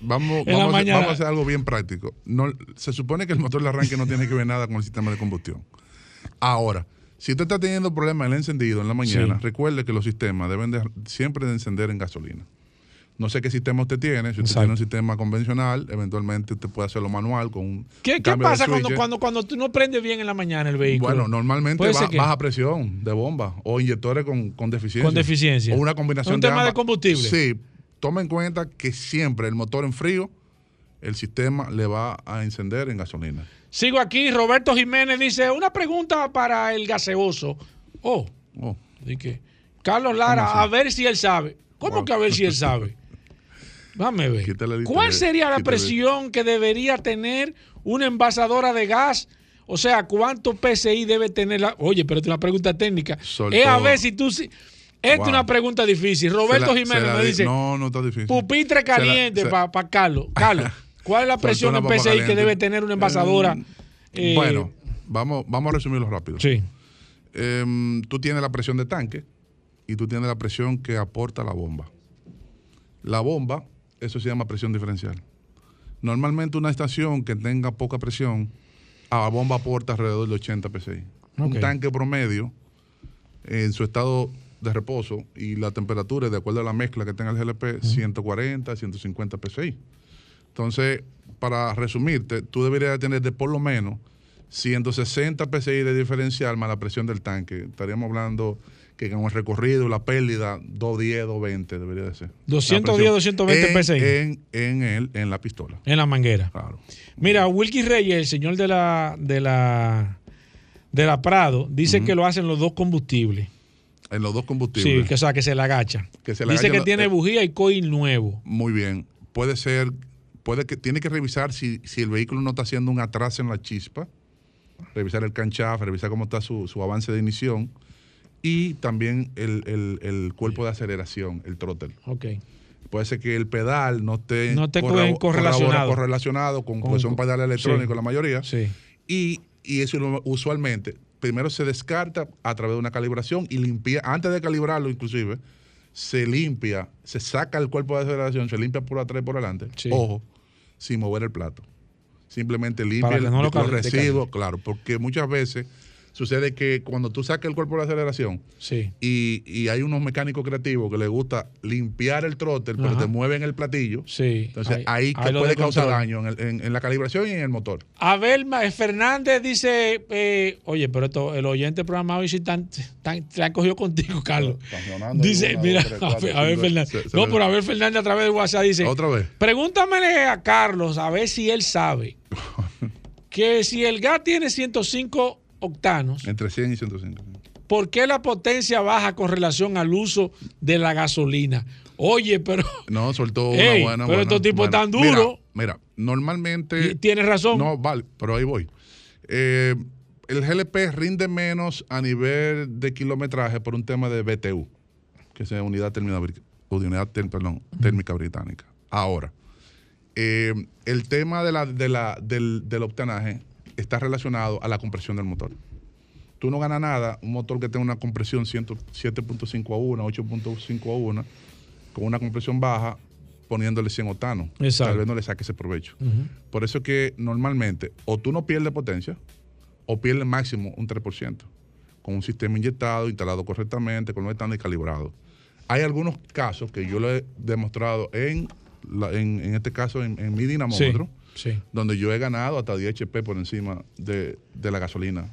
vamos, vamos, a hacer, mañana. vamos a hacer algo bien práctico. No, se supone que el motor de arranque no tiene que ver nada con el sistema de combustión. Ahora, si usted está teniendo problemas en el encendido en la mañana, Sí. recuerde que los sistemas deben de, siempre de encender en gasolina. No sé qué sistema usted tiene. Si usted tiene un sistema convencional, eventualmente usted puede hacerlo manual con un ¿Qué, qué pasa cuando, cuando, cuando tú no prendes bien en la mañana el vehículo? Bueno, normalmente ser que- baja presión de bomba o inyectores con, con deficiencia. Con deficiencia. O una combinación Un de tema de combustible. Sí. Toma en cuenta que siempre el motor en frío, el sistema le va a encender en gasolina. Sigo aquí, Roberto Jiménez dice, una pregunta para el gaseoso. Oh, Oh. ¿de qué? Carlos Lara, a ver si él sabe. ¿Cómo que a ver si él sabe? [laughs] Dame ver. ¿Cuál sería la presión que debería tener una envasadora de gas? O sea, ¿cuánto PSI debe tener la... Oye, pero es una pregunta técnica. Soltó. Es a ver si tú... si- Esta Wow. es una pregunta difícil. Roberto la- Jiménez me di- dice, No, no está difícil. pupitre Se la- caliente se- para Carlos. Carlos, [laughs] ¿cuál es la presión en PSI que caliente. debe tener una envasadora? Eh, bueno, vamos, vamos a resumirlo rápido. Sí. Em, tú tienes la presión de tanque y tú tienes la presión que aporta la bomba. La bomba, eso se llama presión diferencial. Normalmente una estación que tenga poca presión, a bomba aporta alrededor de 80 psi. Un tanque promedio, en su estado de reposo y la temperatura, de acuerdo a la mezcla que tenga el GLP, 140, 150 psi. Entonces, para resumirte, tú deberías tener de por lo menos 160 psi de diferencial más la presión del tanque. Estaríamos hablando que con el recorrido, la pérdida, 210, 220 debería de ser. 210, 220 en, PSI. En, en, el, en la pistola. En la manguera. Claro. Mira, Wilkie Reyes, el señor de la, de la, de la Prado, dice que lo hacen los dos combustibles. En los dos combustibles. Sí, que, o sea, que se le agacha. Que se le dice agacha que la- tiene eh, bujía y coil nuevo. Muy bien. Puede ser, puede que tiene que revisar si, si el vehículo no está haciendo un atraso en la chispa, revisar el canchaf, revisar cómo está su, su avance de ignición y también el, el- el cuerpo de aceleración, el throttle. Ok. Puede ser que el pedal no esté, No esté correlacionado. correlacionado con, Con- pues son pedales electrónicos sí. la mayoría. Sí. Y, y eso usualmente, primero se descarta a través de una calibración y limpia, antes de calibrarlo inclusive, se limpia, se saca el cuerpo de aceleración, se limpia por atrás y por adelante. Ojo, sin mover el plato. Simplemente limpia no los residuos, claro, porque muchas veces sucede que cuando tú sacas el cuerpo de aceleración Sí. y, y hay unos mecánicos creativos que les gusta limpiar el trotter, pero te mueven el platillo, Sí. entonces Ahí- ahí, que ahí puede causar daño en, el- en- en la calibración y en el motor. Abel Ma- Fernández dice, eh, oye, pero esto, el oyente programado y si tan, tan- te han cogido contigo, Carlos. Dice, una, mira, dos, tres, cuatro, Abel- Fernández. se- se no, pero Abel Fernández a través de WhatsApp dice, Otra vez. pregúntamele a Carlos a ver si él sabe [laughs] que si el gas tiene 105 octanos, Entre 100 y 105. ¿por qué la potencia baja con relación al uso de la gasolina? Oye, pero No, soltó Ey, una buena. pero buena, estos tipos buena. tan duros. Mira, mira, normalmente. Y tienes razón. No, vale, pero ahí voy. Eh, el GLP rinde menos a nivel de kilometraje por un tema de BTU, que es unidad térmica, unidad perdón, térmica británica. Ahora, eh, el tema de la, de la- del, del octanaje está relacionado a la compresión del motor. Tú no ganas nada, un motor que tenga una compresión 100 7.5 a 1, 8.5 a 1, con una compresión baja, poniéndole 100 octanos. Exacto. Tal vez no le saque ese provecho. Por eso es que normalmente o tú no pierdes potencia o pierdes máximo un 3%, con un sistema inyectado, instalado correctamente, con los estándares calibrados. Hay algunos casos que yo lo he demostrado en, la- en, en este caso en, en mi dinamómetro, sí. Donde yo he ganado hasta 10 HP por encima de, de la gasolina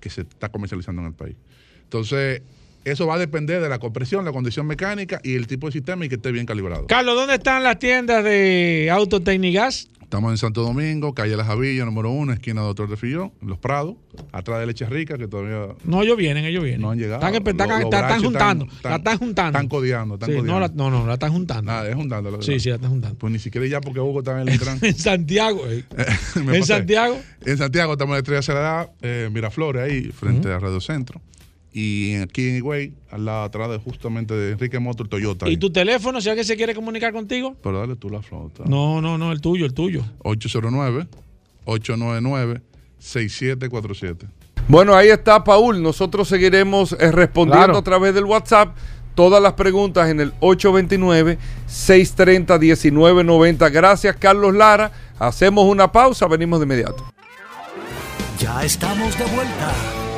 que se está comercializando en el país. Entonces, eso va a depender de la compresión, la condición mecánica y el tipo de sistema y que esté bien calibrado. Carlos, ¿dónde están las tiendas de Autotecnigas? Estamos en Santo Domingo, calle La Javilla, número uno, esquina Doctor de Fillón, Los Prados, atrás de Leche Rica, que todavía No, ellos vienen, ellos vienen. no han llegado. Están, están- Los- los están- juntando. la están juntando. Están codeando, están Sí, no, codeando. la, no, no, la están juntando. Nada, es juntando. Sí, sí, la están juntando. Pues ni siquiera ya porque Hugo está en el [laughs] Intran. en Santiago. eh. [laughs] En. Santiago. En Santiago estamos en la Estrella Cerrada, eh, Miraflores, ahí, frente a Radio Centro. Y aquí en Higüey, al lado atrás de justamente de Enrique Motor Toyota. ¿Y ahí. tu teléfono, si alguien se quiere comunicar contigo? Pero dale tú la flota. No, no, no, el tuyo, el tuyo. 809-899-6747. Bueno, ahí está, Paul. Nosotros seguiremos eh, respondiendo Claro. a través del WhatsApp todas las preguntas en el 829-630-1990. Gracias, Carlos Lara. Hacemos una pausa, venimos de inmediato. Ya estamos de vuelta.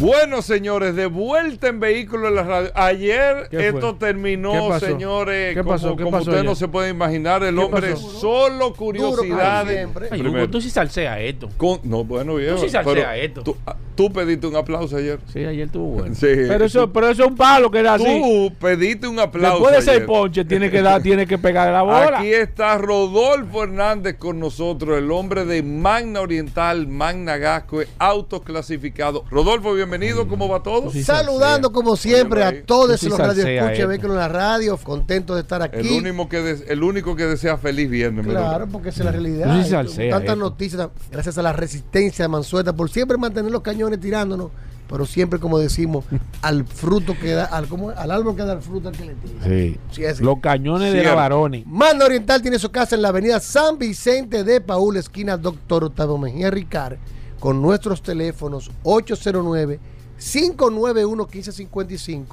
Bueno, señores, de vuelta en Vehículos en la Radio. Ayer esto terminó, ¿Qué pasó? señores, ¿Qué como, pasó? ¿Qué como pasó usted ayer? no se puede imaginar. El ¿Qué hombre pasó? solo curiosidades. Ay, Primero. Hugo, tú sí salseas esto. Con- no, bueno, viejo. Tú sí salseas esto. Tú, ah, tú pediste un aplauso ayer. Sí, ayer estuvo [laughs] bueno. Sí. Pero eso, pero eso es un palo que era así. Tú pediste un aplauso. Después de seis ayer. ponches, tiene que dar, tiene que pegar la bola. Aquí está Rodolfo Hernández con nosotros, el hombre de Magna Oriental, Magna Gasco, autos clasificados. Rodolfo, bienvenido, ¿cómo va todo? Saludando como siempre a todos los radioescuchas de Vehículos en la radio, contento de estar El aquí. único, que des- el único que desea feliz viernes. Claro, porque esa es la realidad. Sí Esto, salseas Tantas esto. noticias, gracias a la resistencia de Mansueta por siempre mantener los cañones tirándonos, pero siempre, como decimos, [laughs] al fruto que da, al, árbol que da el fruto al que le tira. Sí. Sí. Los cañones de la Baroni. Magna Oriental tiene su casa en la avenida San Vicente de Paúl, esquina Doctor Octavio Mejía Ricard, con nuestros teléfonos 809-591-1555,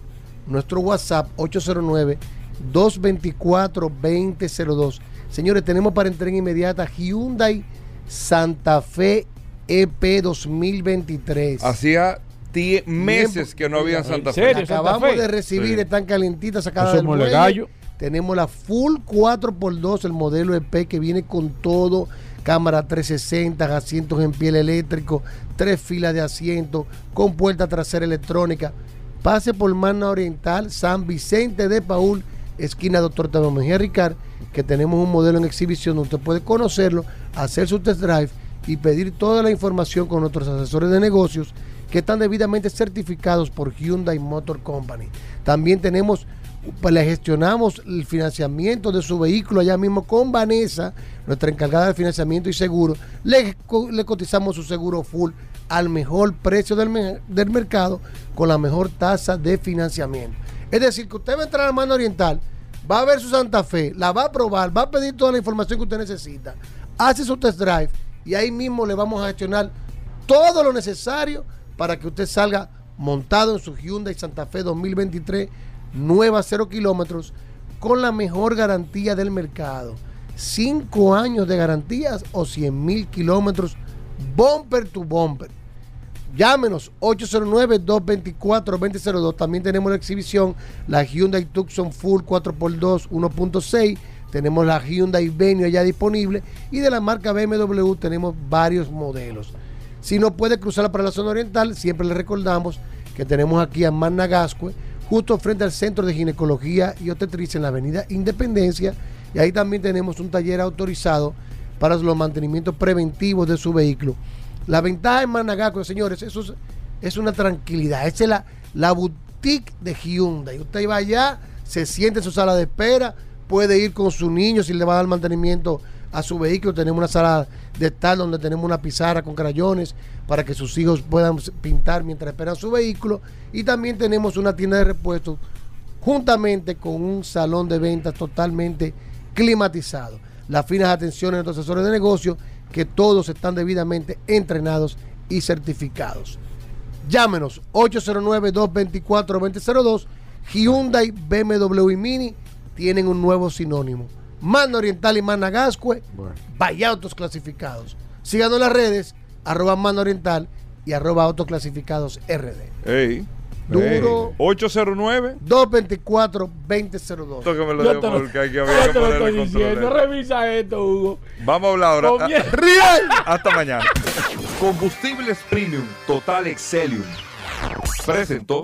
nuestro WhatsApp 809-224-2002. Señores, tenemos para entrega inmediata Hyundai Santa Fe EP 2023. Hacía tie- meses que no había en Santa Fe. Acabamos de recibir, Sí. están calentitas sacadas Eso del muelle. gallo. Tenemos la Full 4x2, el modelo EP que viene con todo, cámara 360, asientos en piel eléctrico, tres filas de asientos, con puerta trasera electrónica. Pase por Mana Oriental, San Vicente de Paul, esquina Doctor Tadeo Mejía Ricard, que tenemos un modelo en exhibición donde usted puede conocerlo, hacer su test drive y pedir toda la información con nuestros asesores de negocios que están debidamente certificados por Hyundai Motor Company. También tenemos, le gestionamos el financiamiento de su vehículo allá mismo con Vanessa, nuestra encargada de financiamiento y seguro. Le, cotizamos su seguro full al mejor precio del, del mercado con la mejor tasa de financiamiento. Es decir, que usted va a entrar a la mano oriental, va a ver su Santa Fe, la va a probar, va a pedir toda la información que usted necesita, hace su test drive y ahí mismo le vamos a gestionar todo lo necesario para que usted salga montado en su Hyundai Santa Fe 2023, nueva 0 kilómetros, con la mejor garantía del mercado. 5 años de garantías o 100 mil kilómetros, bumper to bumper. Llámenos 809-224-2002. También tenemos la exhibición, la Hyundai Tucson Full 4x2 1.6. Tenemos la Hyundai Venue ya disponible. Y de la marca BMW tenemos varios modelos. Si no puede cruzar para la zona oriental, siempre le recordamos que tenemos aquí a Managascue, justo frente al Centro de Ginecología y Obstetricia en la Avenida Independencia. Y ahí también tenemos un taller autorizado para los mantenimientos preventivos de su vehículo. La ventaja en Managascue, señores, eso es, una tranquilidad. Esa es la, la boutique de Hyundai. Usted va allá, se siente en su sala de espera, puede ir con su niño si le va a dar mantenimiento a su vehículo. Tenemos una sala de tal donde tenemos una pizarra con crayones para que sus hijos puedan pintar mientras esperan su vehículo. Y también tenemos una tienda de repuestos juntamente con un salón de ventas totalmente climatizado. Las finas atenciones de nuestros asesores de negocio, que todos están debidamente entrenados y certificados. Llámenos 809-224-2002. Hyundai, BMW y Mini tienen un nuevo sinónimo Mano Oriental y Managascue, vaya autos clasificados. Síganos en las redes, arroba Mano Oriental y arroba autoclasificados RD. Ey. Duro. 809 224 2002. Esto que me lo dejo porque hay que que poner el control. No revisa esto, Hugo. Vamos a hablar ahora. ¡Riel! Hasta mañana. Combustibles Premium Total Excelium. Presentó.